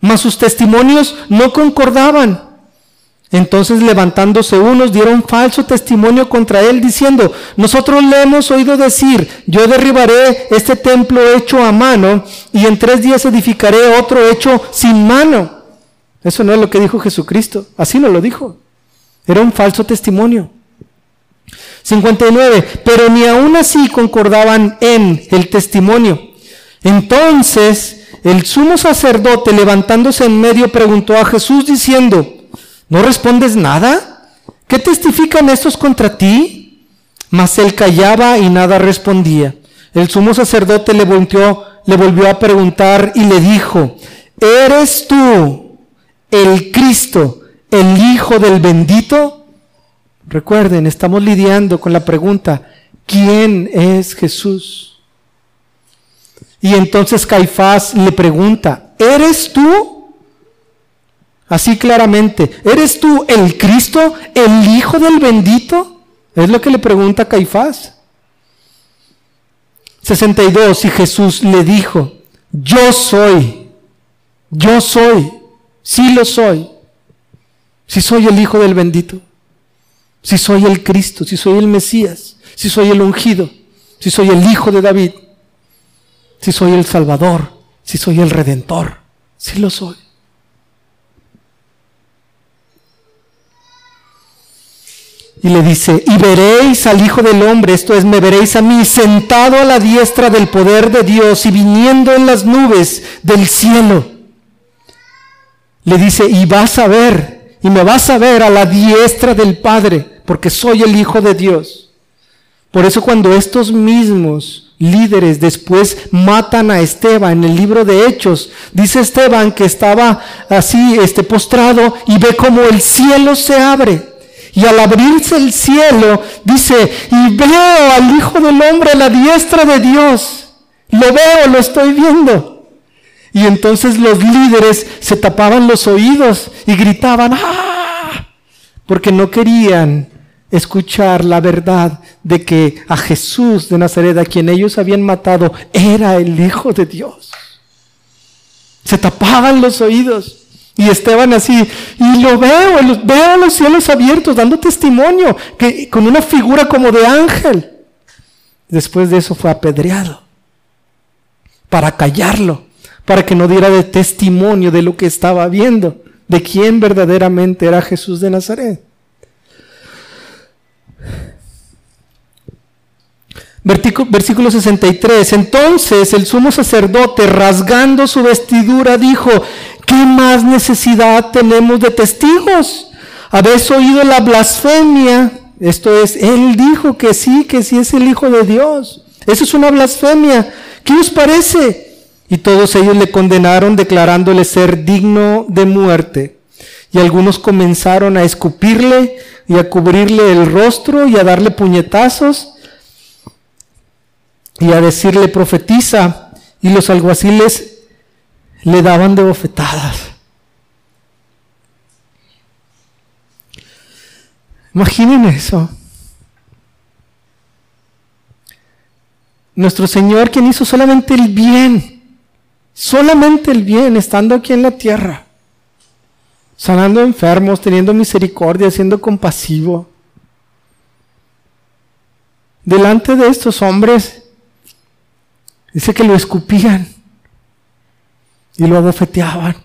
mas sus testimonios no concordaban. Entonces levantándose unos dieron falso testimonio contra él diciendo, nosotros le hemos oído decir, yo derribaré este templo hecho a mano y en tres días edificaré otro hecho sin mano. Eso no es lo que dijo Jesucristo, así no lo dijo. Era un falso testimonio. 59. Pero ni aún así concordaban en el testimonio. Entonces el sumo sacerdote levantándose en medio preguntó a Jesús diciendo, ¿no respondes nada? ¿Qué testifican estos contra ti? Mas él callaba y nada respondía. El sumo sacerdote le volvió, le volvió a preguntar y le dijo, ¿eres tú el Cristo, el Hijo del bendito? Recuerden, estamos lidiando con la pregunta, ¿quién es Jesús? Y entonces Caifás le pregunta, ¿eres tú? Así claramente, ¿eres tú el Cristo, el Hijo del bendito? Es lo que le pregunta Caifás. 62. Y Jesús le dijo, yo soy, yo soy, sí lo soy, si soy el Hijo del bendito, si soy el Cristo, si soy el Mesías, si soy el ungido, si soy el Hijo de David si soy el Salvador, si soy el Redentor, si lo soy. Y le dice, y veréis al Hijo del Hombre, esto es, me veréis a mí sentado a la diestra del poder de Dios y viniendo en las nubes del cielo. Le dice, y vas a ver, y me vas a ver a la diestra del Padre, porque soy el Hijo de Dios. Por eso cuando estos mismos líderes después matan a Esteban en el libro de Hechos. Dice Esteban que estaba así, este postrado y ve como el cielo se abre. Y al abrirse el cielo, dice, y veo al Hijo del Hombre a la diestra de Dios. Lo veo, lo estoy viendo. Y entonces los líderes se tapaban los oídos y gritaban, ¡ah! Porque no querían escuchar la verdad de que a Jesús de Nazaret, a quien ellos habían matado, era el Hijo de Dios. Se tapaban los oídos y estaban así, y lo veo, veo los cielos abiertos, dando testimonio, que, con una figura como de ángel. Después de eso fue apedreado, para callarlo, para que no diera de testimonio de lo que estaba viendo, de quién verdaderamente era Jesús de Nazaret. Versículo 63. Entonces el sumo sacerdote, rasgando su vestidura, dijo, ¿qué más necesidad tenemos de testigos? ¿Habéis oído la blasfemia? Esto es, él dijo que sí, que sí es el Hijo de Dios. Eso es una blasfemia. ¿Qué os parece? Y todos ellos le condenaron declarándole ser digno de muerte. Y algunos comenzaron a escupirle y a cubrirle el rostro y a darle puñetazos y a decirle profetiza y los alguaciles le daban de bofetadas. Imaginen eso. Nuestro Señor quien hizo solamente el bien, solamente el bien estando aquí en la tierra, sanando enfermos, teniendo misericordia, siendo compasivo. Delante de estos hombres Dice que lo escupían y lo abofeteaban.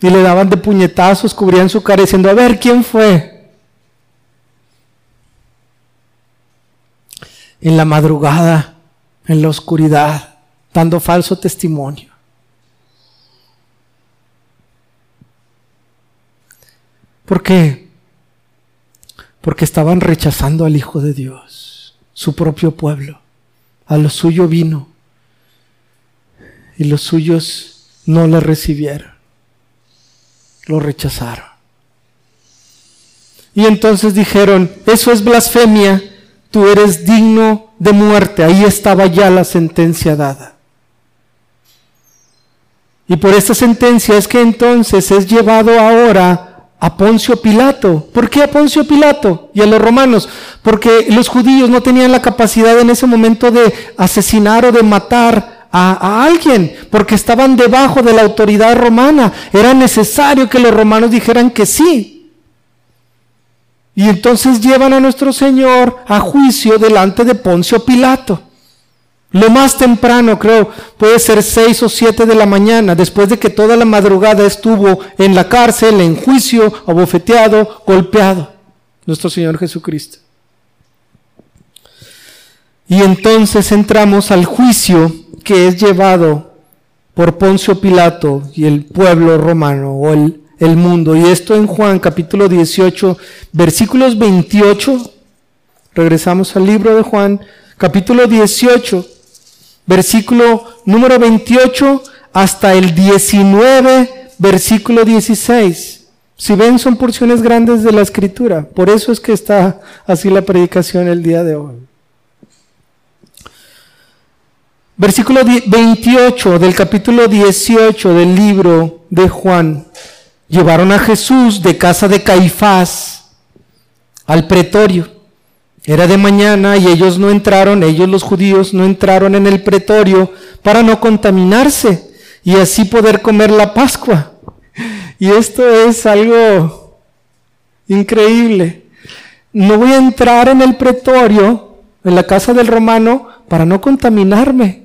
Y le daban de puñetazos, cubrían su cara diciendo, a ver, ¿quién fue? En la madrugada, en la oscuridad, dando falso testimonio. ¿Por qué? porque estaban rechazando al Hijo de Dios, su propio pueblo. A lo suyo vino y los suyos no le recibieron, lo rechazaron. Y entonces dijeron, eso es blasfemia, tú eres digno de muerte. Ahí estaba ya la sentencia dada. Y por esta sentencia es que entonces es llevado ahora a Poncio Pilato. ¿Por qué a Poncio Pilato y a los romanos? Porque los judíos no tenían la capacidad en ese momento de asesinar o de matar a, alguien, porque estaban debajo de la autoridad romana. Era necesario que los romanos dijeran que sí. Y entonces llevan a nuestro Señor a juicio delante de Poncio Pilato. Lo más temprano, creo, puede ser seis o siete de la mañana, después de que toda la madrugada estuvo en la cárcel, en juicio, abofeteado, golpeado, nuestro Señor Jesucristo. Y entonces entramos al juicio que es llevado por Poncio Pilato y el pueblo romano o el el mundo. Y esto en Juan capítulo 18, versículos 28. Regresamos al libro de Juan, capítulo 18, versículo número 28 hasta el 19, versículo 16. Si ven, son porciones grandes de la escritura. Por eso es que está así la predicación el día de hoy. Versículo 28 del capítulo 18 del libro de Juan llevaron a Jesús de casa de Caifás al pretorio. Era de mañana y ellos no entraron, ellos los judíos no entraron en el pretorio para no contaminarse y así poder comer la Pascua. Y esto es algo increíble. No voy a entrar en el pretorio, en la casa del romano, para no contaminarme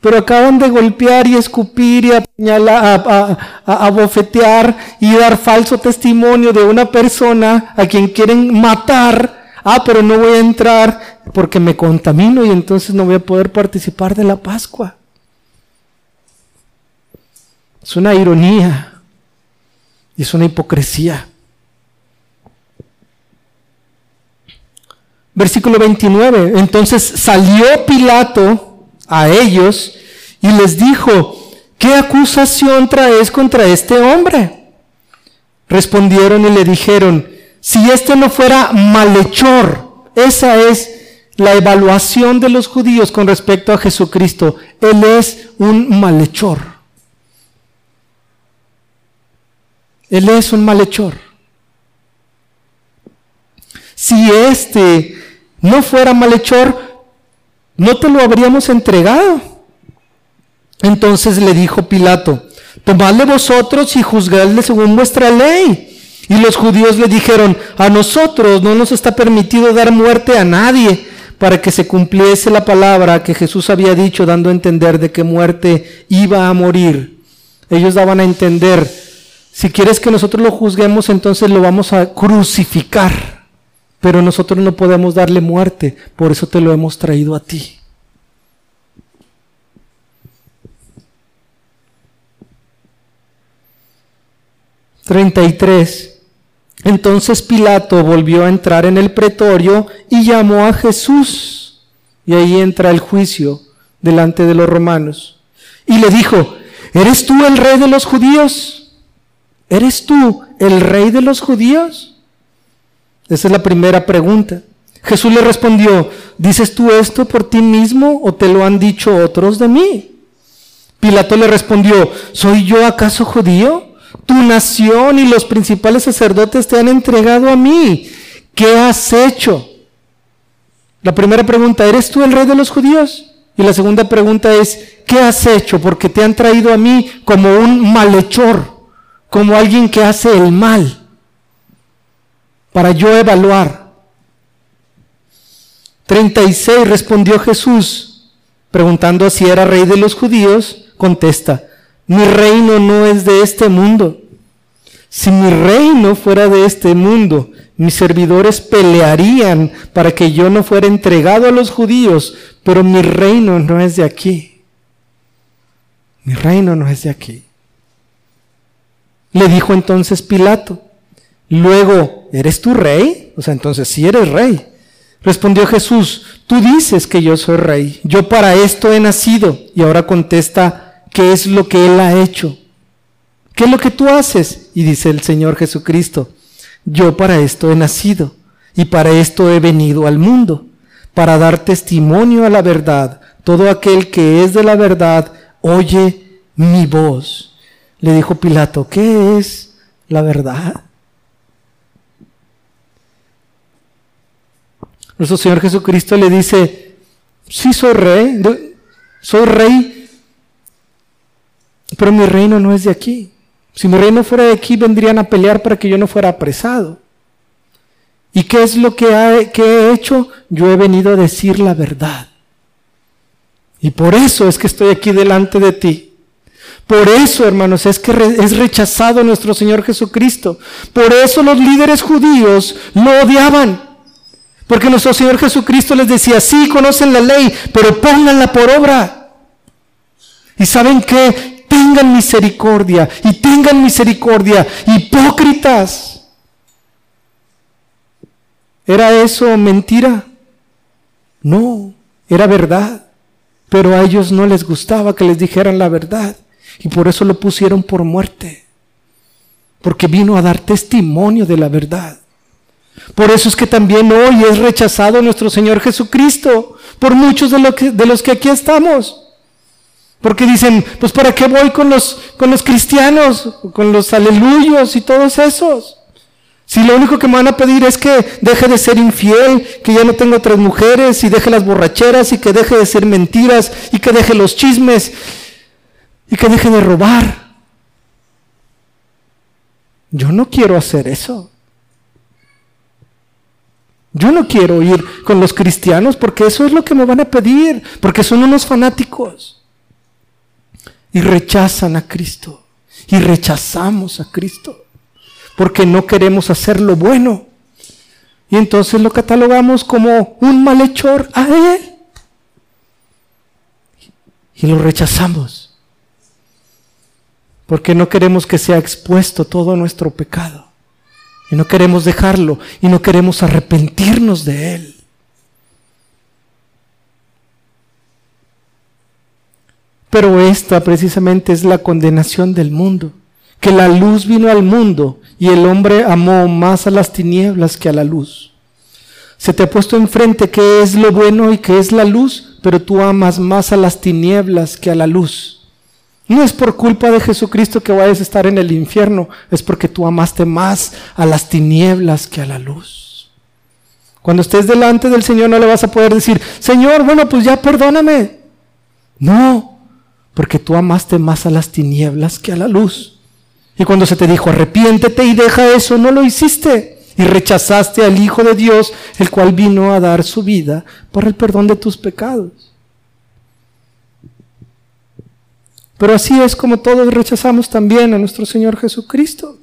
pero acaban de golpear y escupir y a, a, bofetear y dar falso testimonio de una persona a quien quieren matar. Ah, pero no voy a entrar porque me contamino y entonces no voy a poder participar de la Pascua. Es una ironía y es una hipocresía. Versículo 29. Entonces salió Pilato a ellos y les dijo, ¿qué acusación traes contra este hombre? Respondieron y le dijeron, si este no fuera malhechor, esa es la evaluación de los judíos con respecto a Jesucristo. Él es un malhechor. Él es un malhechor. Si este no fuera malhechor, no te lo habríamos entregado. Entonces le dijo Pilato, tomadle vosotros y juzgadle según vuestra ley. Y los judíos le dijeron, a nosotros no nos está permitido dar muerte a nadie para que se cumpliese la palabra que Jesús había dicho, dando a entender de qué muerte iba a morir. Ellos daban a entender, si quieres que nosotros lo juzguemos, entonces lo vamos a crucificar. Pero nosotros no podemos darle muerte, por eso te lo hemos traído a ti. ...33... Entonces Pilato volvió a entrar en el pretorio y llamó a Jesús. Y ahí entra el juicio delante de los romanos. Y le dijo, ¿eres tú el rey de los judíos? ¿Eres tú el rey de los judíos? Esa es la primera pregunta. Jesús le respondió, ¿dices tú esto por ti mismo o te lo han dicho otros de mí? Pilato le respondió, ¿soy yo acaso judío? Tu nación y los principales sacerdotes te han entregado a mí. ¿Qué has hecho? La primera pregunta, ¿eres tú el rey de los judíos? Y la segunda pregunta es, ¿qué has hecho? Porque te han traído a mí como un malhechor, como alguien que hace el mal para yo evaluar. 36 respondió Jesús, preguntando si era rey de los judíos, contesta, mi reino no es de este mundo. Si mi reino fuera de este mundo, mis servidores pelearían para que yo no fuera entregado a los judíos, pero mi reino no es de aquí. Mi reino no es de aquí. Le dijo entonces Pilato, Luego, ¿eres tu rey? O sea, entonces si eres rey. Respondió Jesús, tú dices que yo soy rey, yo para esto he nacido. Y ahora contesta, ¿qué es lo que él ha hecho? ¿Qué es lo que tú haces? Y dice el Señor Jesucristo, yo para esto he nacido y para esto he venido al mundo, para dar testimonio a la verdad. Todo aquel que es de la verdad oye mi voz. Le dijo Pilato, ¿qué es la verdad? Nuestro Señor Jesucristo le dice, sí soy rey, soy rey, pero mi reino no es de aquí. Si mi reino fuera de aquí, vendrían a pelear para que yo no fuera apresado. ¿Y qué es lo que, he hecho? Yo he venido a decir la verdad. Y por eso es que estoy aquí delante de ti. Por eso, hermanos, es que es rechazado nuestro Señor Jesucristo. Por eso los líderes judíos lo odiaban. Porque nuestro Señor Jesucristo les decía, sí, conocen la ley, pero pónganla por obra. Y saben que tengan misericordia y tengan misericordia, hipócritas. ¿Era eso mentira? No, era verdad. Pero a ellos no les gustaba que les dijeran la verdad. Y por eso lo pusieron por muerte. Porque vino a dar testimonio de la verdad. Por eso es que también hoy es rechazado nuestro Señor Jesucristo por muchos de, los que aquí estamos. Porque dicen, pues ¿para qué voy con los, con los cristianos, con los aleluyos y todos esos? Si lo único que me van a pedir es que deje de ser infiel, que ya no tengo otras mujeres y deje las borracheras y que deje de ser mentiras y que deje los chismes y que deje de robar. Yo no quiero hacer eso. Yo no quiero ir con los cristianos porque eso es lo que me van a pedir, porque son unos fanáticos. Y rechazan a Cristo. Y rechazamos a Cristo. Porque no queremos hacer lo bueno. Y entonces lo catalogamos como un malhechor a Él. Y lo rechazamos. Porque no queremos que sea expuesto todo nuestro pecado. Y no queremos dejarlo y no queremos arrepentirnos de él. Pero esta precisamente es la condenación del mundo, que la luz vino al mundo y el hombre amó más a las tinieblas que a la luz. Se te ha puesto enfrente qué es lo bueno y qué es la luz, pero tú amas más a las tinieblas que a la luz. No es por culpa de Jesucristo que vayas a estar en el infierno, es porque tú amaste más a las tinieblas que a la luz. Cuando estés delante del Señor no le vas a poder decir, Señor, bueno, pues ya perdóname. No, porque tú amaste más a las tinieblas que a la luz. Y cuando se te dijo, arrepiéntete y deja eso, no lo hiciste. Y rechazaste al Hijo de Dios, el cual vino a dar su vida por el perdón de tus pecados. Pero así es como todos rechazamos también a nuestro Señor Jesucristo.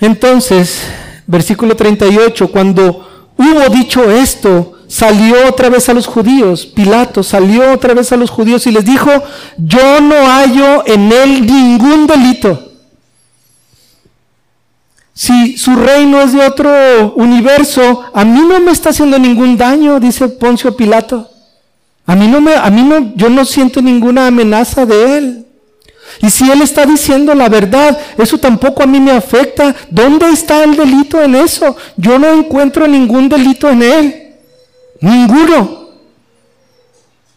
Entonces, versículo 38, cuando hubo dicho esto, salió otra vez a los judíos, Pilato salió otra vez a los judíos y les dijo, yo no hallo en él ningún delito. Si su reino es de otro universo, a mí no me está haciendo ningún daño, dice Poncio Pilato. A mí no me, a mí no, yo no siento ninguna amenaza de él. Y si él está diciendo la verdad, eso tampoco a mí me afecta. ¿Dónde está el delito en eso? Yo no encuentro ningún delito en él. Ninguno.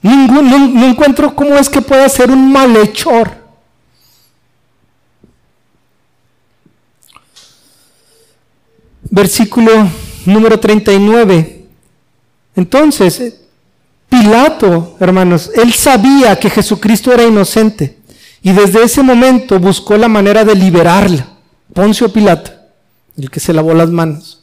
Ninguno, no, no encuentro cómo es que pueda ser un malhechor. Versículo número 39. Entonces, Pilato, hermanos, él sabía que Jesucristo era inocente y desde ese momento buscó la manera de liberarla. Poncio Pilato, el que se lavó las manos.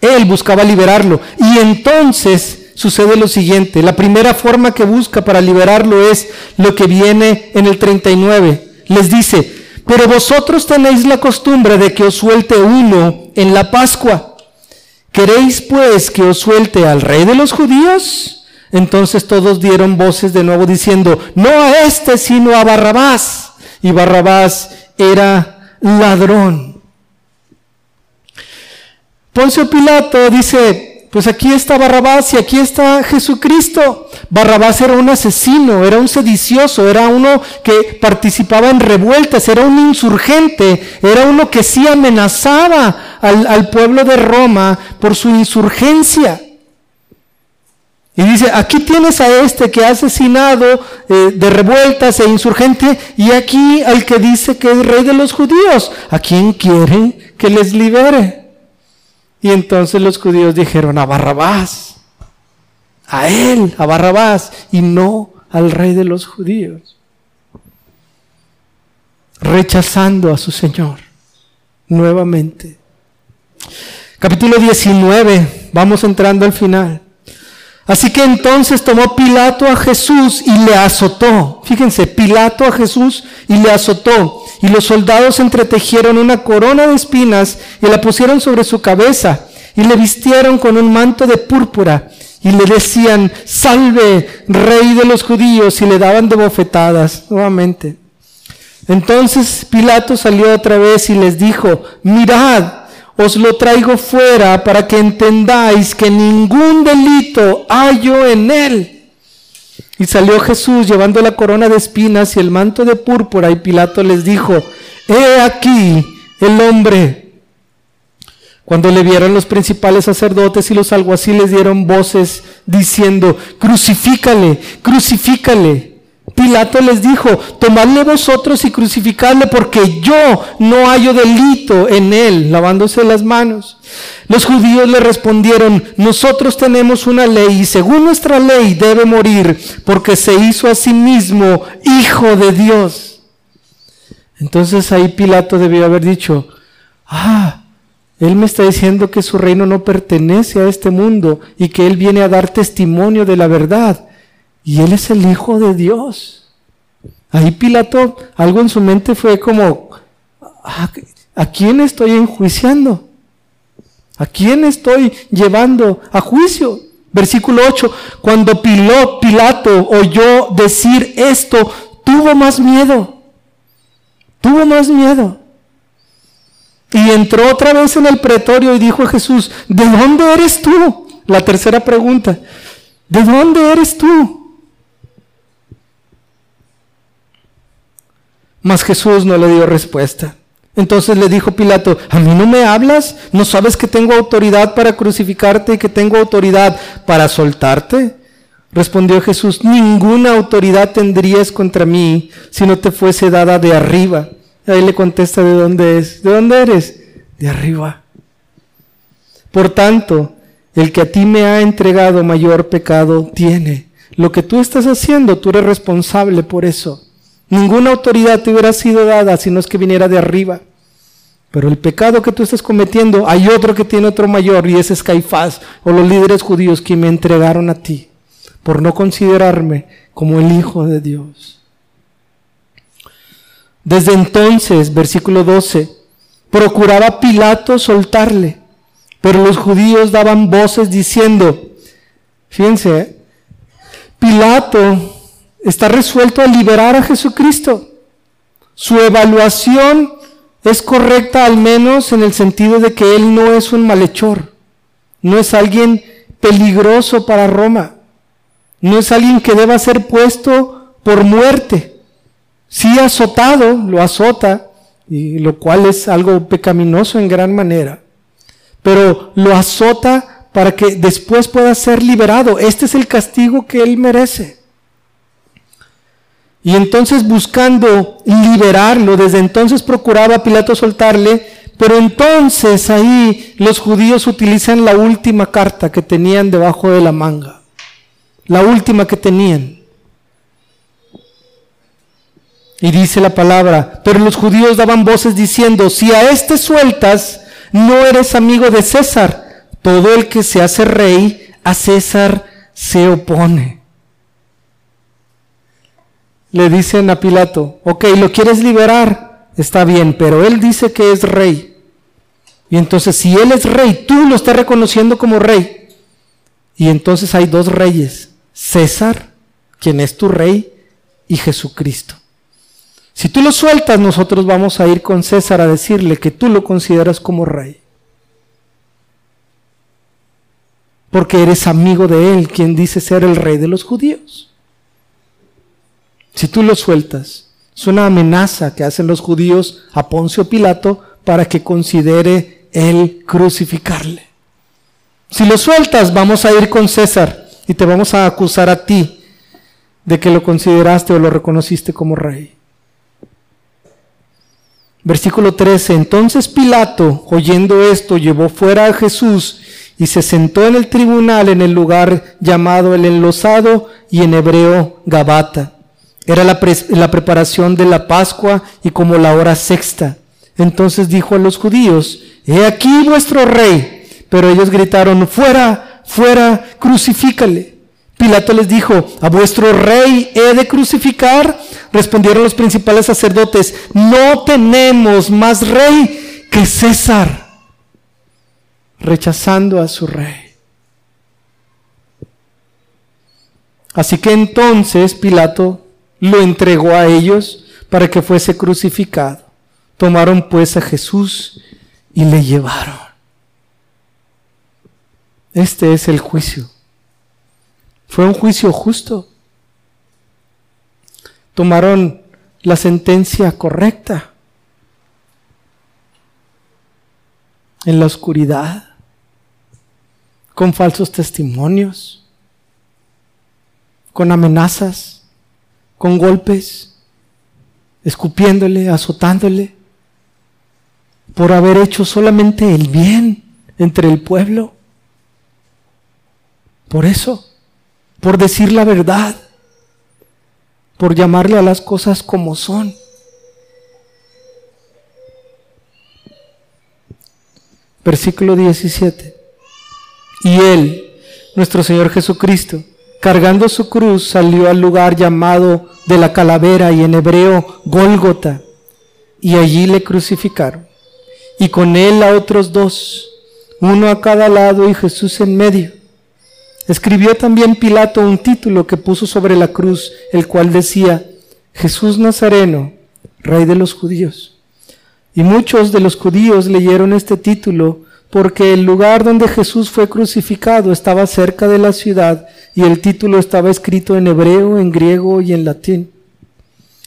Él buscaba liberarlo y entonces sucede lo siguiente. La primera forma que busca para liberarlo es lo que viene en el 39. Les dice, pero vosotros tenéis la costumbre de que os suelte uno en la Pascua. ¿Queréis pues que os suelte al rey de los judíos? Entonces todos dieron voces de nuevo diciendo, no a este, sino a Barrabás. Y Barrabás era ladrón. Poncio Pilato dice, pues aquí está Barrabás y aquí está Jesucristo. Barrabás era un asesino, era un sedicioso, era uno que participaba en revueltas, era un insurgente, era uno que sí amenazaba al, pueblo de Roma por su insurgencia. Y dice, aquí tienes a este que ha asesinado eh, de revueltas e insurgente, y aquí al que dice que es rey de los judíos. ¿A quién quieren que les libere? Y entonces los judíos dijeron, a Barrabás, a él, a Barrabás, y no al rey de los judíos. Rechazando a su Señor nuevamente. Capítulo 19, vamos entrando al final. Así que entonces tomó Pilato a Jesús y le azotó. Fíjense, Pilato a Jesús y le azotó. Y los soldados entretejieron una corona de espinas y la pusieron sobre su cabeza y le vistieron con un manto de púrpura y le decían, salve, rey de los judíos, y le daban de bofetadas nuevamente. Entonces Pilato salió otra vez y les dijo, mirad, os lo traigo fuera para que entendáis que ningún delito hallo en él. Y salió Jesús llevando la corona de espinas y el manto de púrpura y Pilato les dijo, he aquí el hombre. Cuando le vieron los principales sacerdotes y los alguaciles dieron voces diciendo, crucifícale, crucifícale. Pilato les dijo, tomadle vosotros y crucificadle porque yo no hallo delito en él, lavándose las manos. Los judíos le respondieron, nosotros tenemos una ley y según nuestra ley debe morir porque se hizo a sí mismo hijo de Dios. Entonces ahí Pilato debió haber dicho, ah, él me está diciendo que su reino no pertenece a este mundo y que él viene a dar testimonio de la verdad. Y él es el Hijo de Dios. Ahí Pilato, algo en su mente fue como, ah, ¿a quién estoy enjuiciando? ¿A quién estoy llevando a juicio? Versículo 8, cuando Pilato oyó decir esto, tuvo más miedo. Tuvo más miedo. Y entró otra vez en el pretorio y dijo a Jesús, ¿de dónde eres tú? La tercera pregunta, ¿de dónde eres tú? Mas Jesús no le dio respuesta. Entonces le dijo Pilato, ¿a mí no me hablas? ¿No sabes que tengo autoridad para crucificarte y que tengo autoridad para soltarte? Respondió Jesús, ninguna autoridad tendrías contra mí si no te fuese dada de arriba. Ahí le contesta, ¿de dónde es? ¿De dónde eres? De arriba. Por tanto, el que a ti me ha entregado mayor pecado tiene. Lo que tú estás haciendo, tú eres responsable por eso. Ninguna autoridad te hubiera sido dada si no es que viniera de arriba. Pero el pecado que tú estás cometiendo, hay otro que tiene otro mayor y ese es Caifás o los líderes judíos que me entregaron a ti por no considerarme como el Hijo de Dios. Desde entonces, versículo 12, procuraba Pilato soltarle, pero los judíos daban voces diciendo, fíjense, Pilato está resuelto a liberar a Jesucristo. Su evaluación es correcta al menos en el sentido de que Él no es un malhechor, no es alguien peligroso para Roma, no es alguien que deba ser puesto por muerte. Sí azotado, lo azota, y lo cual es algo pecaminoso en gran manera, pero lo azota para que después pueda ser liberado. Este es el castigo que Él merece. Y entonces buscando liberarlo, desde entonces procuraba Pilato soltarle, pero entonces ahí los judíos utilizan la última carta que tenían debajo de la manga, la última que tenían. Y dice la palabra, pero los judíos daban voces diciendo, si a este sueltas, no eres amigo de César. Todo el que se hace rey, a César se opone le dicen a Pilato, ok, lo quieres liberar, está bien, pero él dice que es rey. Y entonces si él es rey, tú lo estás reconociendo como rey. Y entonces hay dos reyes, César, quien es tu rey, y Jesucristo. Si tú lo sueltas, nosotros vamos a ir con César a decirle que tú lo consideras como rey. Porque eres amigo de él, quien dice ser el rey de los judíos. Si tú lo sueltas, es una amenaza que hacen los judíos a Poncio Pilato para que considere él crucificarle. Si lo sueltas, vamos a ir con César y te vamos a acusar a ti de que lo consideraste o lo reconociste como rey. Versículo 13. Entonces Pilato, oyendo esto, llevó fuera a Jesús y se sentó en el tribunal en el lugar llamado el enlosado y en hebreo Gabata. Era la, la preparación de la Pascua y como la hora sexta. Entonces dijo a los judíos, He aquí vuestro rey. Pero ellos gritaron, fuera, fuera, crucifícale. Pilato les dijo, ¿a vuestro rey he de crucificar? Respondieron los principales sacerdotes, no tenemos más rey que César, rechazando a su rey. Así que entonces Pilato lo entregó a ellos para que fuese crucificado. Tomaron pues a Jesús y le llevaron. Este es el juicio. Fue un juicio justo. Tomaron la sentencia correcta en la oscuridad, con falsos testimonios, con amenazas, con golpes, escupiéndole, azotándole, por haber hecho solamente el bien entre el pueblo. Por eso, por decir la verdad, por llamarle a las cosas como son. Versículo 17. Y él, nuestro Señor Jesucristo, cargando su cruz, salió al lugar llamado de la calavera y en hebreo Gólgota, y allí le crucificaron. Y con él a otros dos, uno a cada lado y Jesús en medio. Escribió también Pilato un título que puso sobre la cruz, el cual decía, Jesús Nazareno, Rey de los judíos. Y muchos de los judíos leyeron este título porque el lugar donde Jesús fue crucificado estaba cerca de la ciudad y el título estaba escrito en hebreo, en griego y en latín.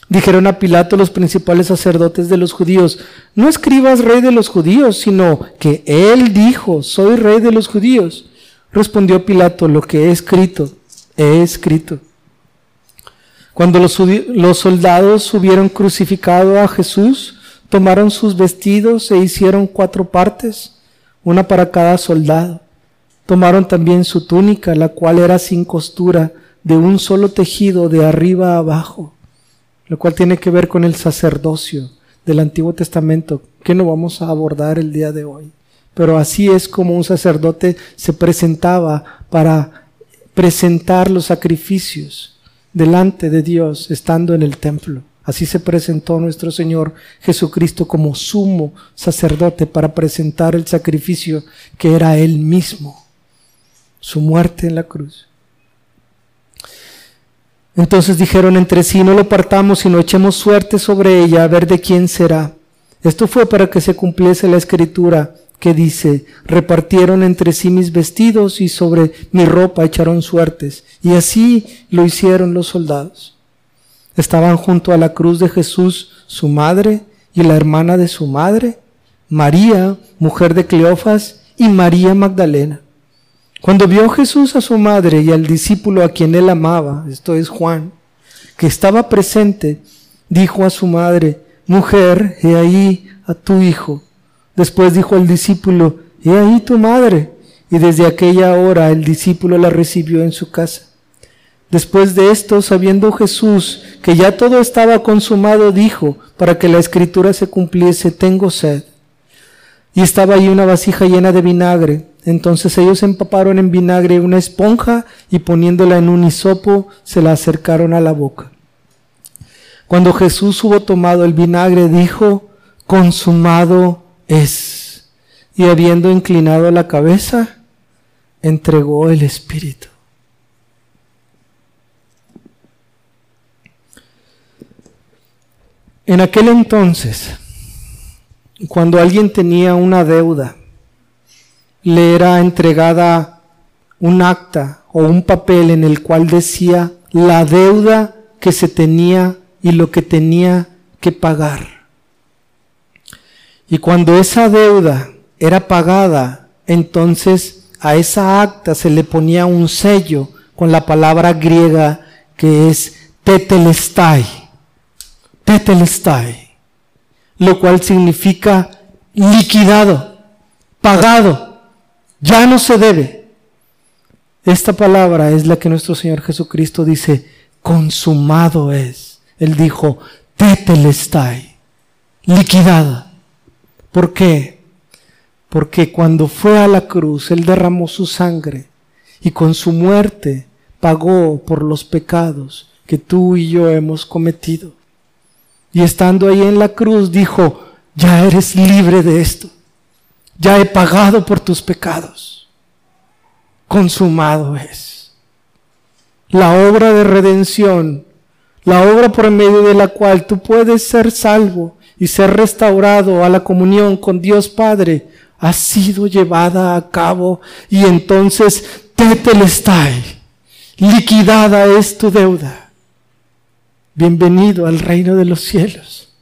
Dijeron a Pilato los principales sacerdotes de los judíos, no escribas rey de los judíos, sino que él dijo, soy rey de los judíos. Respondió Pilato, lo que he escrito, he escrito. Cuando los, los soldados hubieron crucificado a Jesús, tomaron sus vestidos e hicieron cuatro partes, una para cada soldado. Tomaron también su túnica, la cual era sin costura, de un solo tejido de arriba a abajo, lo cual tiene que ver con el sacerdocio del Antiguo Testamento, que no vamos a abordar el día de hoy. Pero así es como un sacerdote se presentaba para presentar los sacrificios delante de Dios estando en el templo. Así se presentó nuestro Señor Jesucristo como sumo sacerdote para presentar el sacrificio que era Él mismo, su muerte en la cruz. Entonces dijeron entre sí, no lo partamos, sino echemos suerte sobre ella a ver de quién será. Esto fue para que se cumpliese la escritura que dice, repartieron entre sí mis vestidos y sobre mi ropa echaron suertes. Y así lo hicieron los soldados. Estaban junto a la cruz de Jesús su madre y la hermana de su madre, María, mujer de Cleofas, y María Magdalena. Cuando vio Jesús a su madre y al discípulo a quien él amaba, esto es Juan, que estaba presente, dijo a su madre, Mujer, he ahí a tu hijo. Después dijo al discípulo, He ahí tu madre. Y desde aquella hora el discípulo la recibió en su casa. Después de esto, sabiendo Jesús que ya todo estaba consumado, dijo, para que la escritura se cumpliese, tengo sed. Y estaba ahí una vasija llena de vinagre. Entonces ellos empaparon en vinagre una esponja y poniéndola en un hisopo, se la acercaron a la boca. Cuando Jesús hubo tomado el vinagre, dijo, consumado es. Y habiendo inclinado la cabeza, entregó el Espíritu. En aquel entonces, cuando alguien tenía una deuda, le era entregada un acta o un papel en el cual decía la deuda que se tenía y lo que tenía que pagar. Y cuando esa deuda era pagada, entonces a esa acta se le ponía un sello con la palabra griega que es tetelestai. Tetelestai. Lo cual significa liquidado, pagado, ya no se debe. Esta palabra es la que nuestro Señor Jesucristo dice, consumado es. Él dijo, tetelestai, liquidada. ¿Por qué? Porque cuando fue a la cruz, Él derramó su sangre y con su muerte pagó por los pecados que tú y yo hemos cometido. Y estando ahí en la cruz dijo, ya eres libre de esto. Ya he pagado por tus pecados. Consumado es. La obra de redención, la obra por medio de la cual tú puedes ser salvo y ser restaurado a la comunión con Dios Padre, ha sido llevada a cabo y entonces tetelestai, liquidada es tu deuda. Bienvenido al reino de los cielos.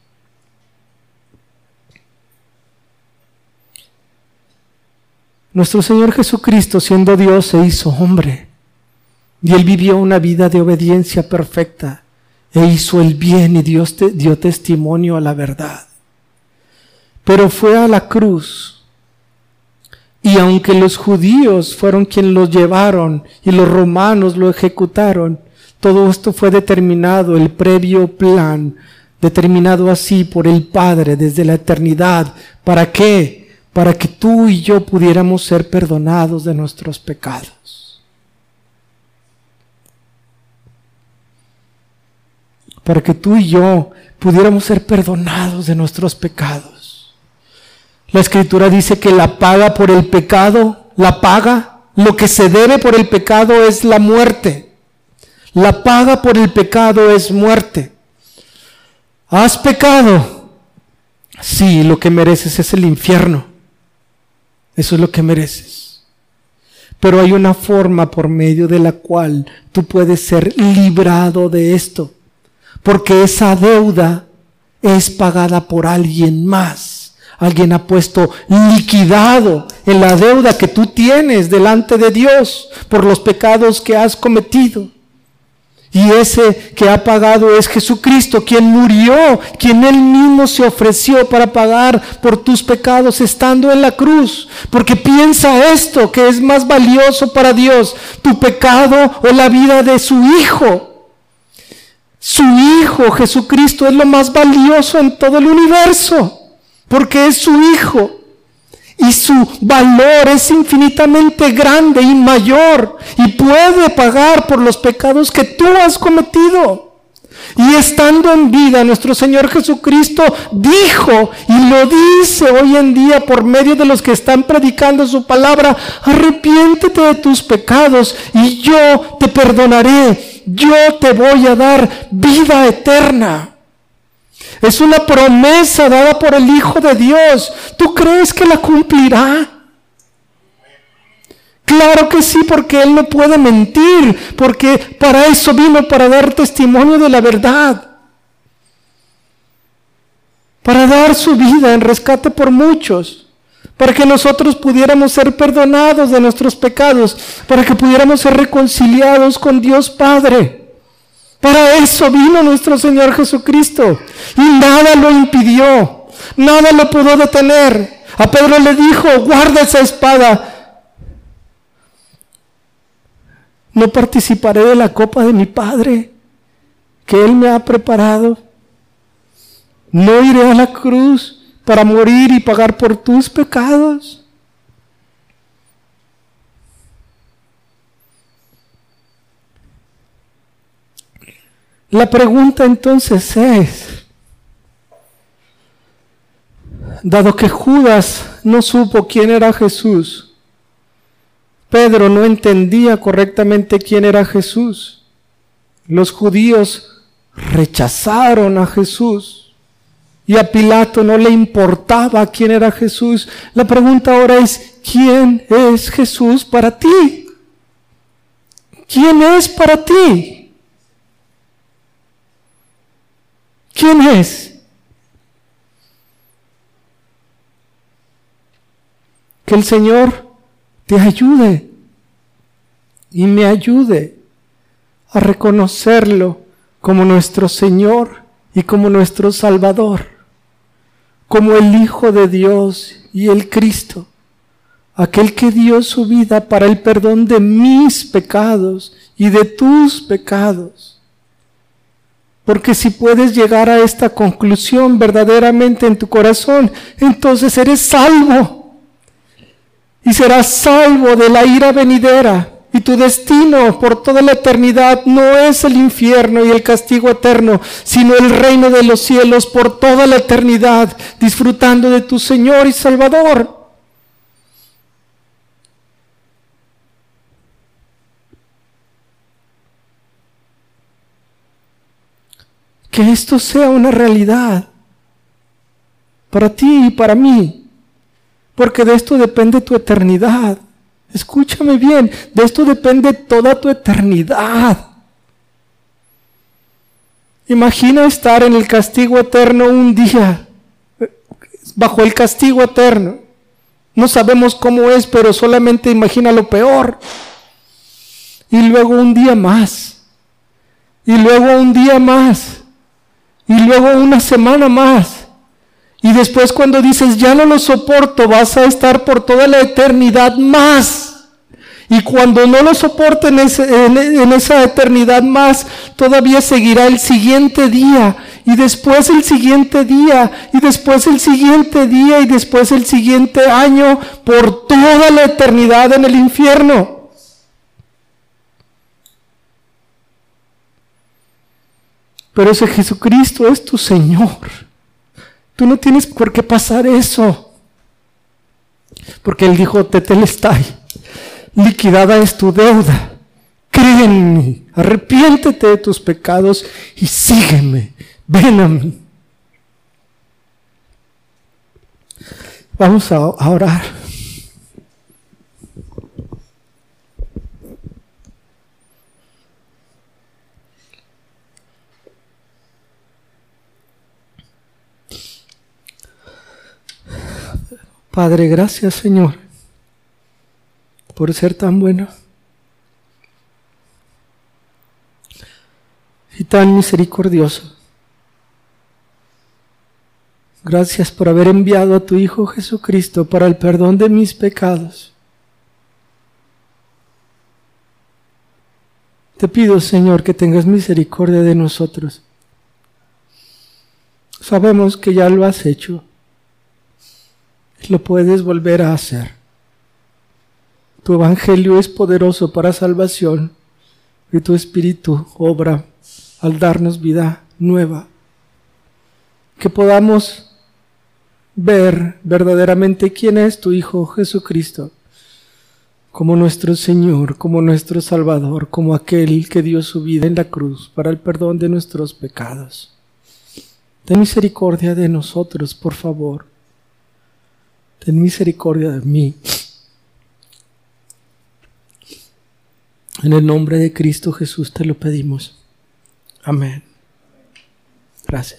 Nuestro Señor Jesucristo, siendo Dios, se hizo hombre. Y Él vivió una vida de obediencia perfecta. E hizo el bien y Dios dio testimonio a la verdad. Pero fue a la cruz y aunque los judíos fueron quienes los llevaron y los romanos lo ejecutaron, todo esto fue determinado, el previo plan, determinado así por el Padre desde la eternidad. ¿Para qué? Para que tú y yo pudiéramos ser perdonados de nuestros pecados. Para que tú y yo pudiéramos ser perdonados de nuestros pecados. La escritura dice que la paga por el pecado, la paga, lo que se debe por el pecado es la muerte. La paga por el pecado es muerte. ¿Has pecado? Sí, lo que mereces es el infierno. Eso es lo que mereces. Pero hay una forma por medio de la cual tú puedes ser librado de esto. Porque esa deuda es pagada por alguien más. Alguien ha puesto liquidado en la deuda que tú tienes delante de Dios por los pecados que has cometido. Y ese que ha pagado es Jesucristo, quien murió, quien él mismo se ofreció para pagar por tus pecados estando en la cruz. Porque piensa esto, que es más valioso para Dios, tu pecado o la vida de su Hijo. Su Hijo, Jesucristo, es lo más valioso en todo el universo porque es su Hijo. Y su valor es infinitamente grande y mayor y puede pagar por los pecados que tú has cometido. Y estando en vida, nuestro Señor Jesucristo dijo y lo dice hoy en día por medio de los que están predicando su palabra, arrepiéntete de tus pecados y yo te perdonaré, yo te voy a dar vida eterna. Es una promesa dada por el Hijo de Dios. ¿Tú crees que la cumplirá? Claro que sí, porque Él no puede mentir, porque para eso vino, para dar testimonio de la verdad. Para dar su vida en rescate por muchos, para que nosotros pudiéramos ser perdonados de nuestros pecados, para que pudiéramos ser reconciliados con Dios Padre. Para eso vino nuestro Señor Jesucristo. Y nada lo impidió. Nada lo pudo detener. A Pedro le dijo, guarda esa espada. No participaré de la copa de mi Padre que Él me ha preparado. No iré a la cruz para morir y pagar por tus pecados. La pregunta entonces es, dado que Judas no supo quién era Jesús, Pedro no entendía correctamente quién era Jesús, los judíos rechazaron a Jesús, y a Pilato no le importaba quién era Jesús. La pregunta ahora es, ¿quién es Jesús para ti? ¿Quién es para ti? ¿Quién es? Que el Señor te ayude y me ayude a reconocerlo como nuestro Señor y como nuestro Salvador, como el Hijo de Dios y el Cristo, aquel que dio su vida para el perdón de mis pecados y de tus pecados. Porque si puedes llegar a esta conclusión verdaderamente en tu corazón, entonces eres salvo. Y serás salvo de la ira venidera y tu destino por toda la eternidad no es el infierno y el castigo eterno, sino el reino de los cielos por toda la eternidad, disfrutando de tu Señor y Salvador. Que esto sea una realidad para ti y para mí, porque de esto depende tu eternidad. Escúchame bien, de esto depende toda tu eternidad. Imagina estar en el castigo eterno un día, bajo el castigo eterno. No sabemos cómo es, pero solamente imagina lo peor. Y luego un día más. Y luego un día más. Y luego una semana más. Y después cuando dices, ya no lo soporto, vas a estar por toda la eternidad más. Y cuando no lo soporten en, esa eternidad más, todavía seguirá el siguiente día, y después el siguiente día, y después el siguiente día, y después el siguiente año, por toda la eternidad en el infierno. Pero ese Jesucristo es tu Señor. Tú no tienes por qué pasar eso. Porque Él dijo, Tetelestai, liquidada es tu deuda. Cree en mí, arrepiéntete de tus pecados y sígueme. Ven a mí. Vamos a orar. Padre, gracias Señor por ser tan bueno y tan misericordioso. Gracias por haber enviado a tu Hijo Jesucristo para el perdón de mis pecados. Te pido, Señor, que tengas misericordia de nosotros. Sabemos que ya lo has hecho lo puedes volver a hacer. Tu evangelio es poderoso para salvación y tu espíritu obra al darnos vida nueva. Que podamos ver verdaderamente quién es tu Hijo Jesucristo como nuestro Señor, como nuestro Salvador, como aquel que dio su vida en la cruz para el perdón de nuestros pecados. Ten misericordia de nosotros, por favor ten misericordia de mí. En el nombre de Cristo Jesús te lo pedimos. Amén. Gracias.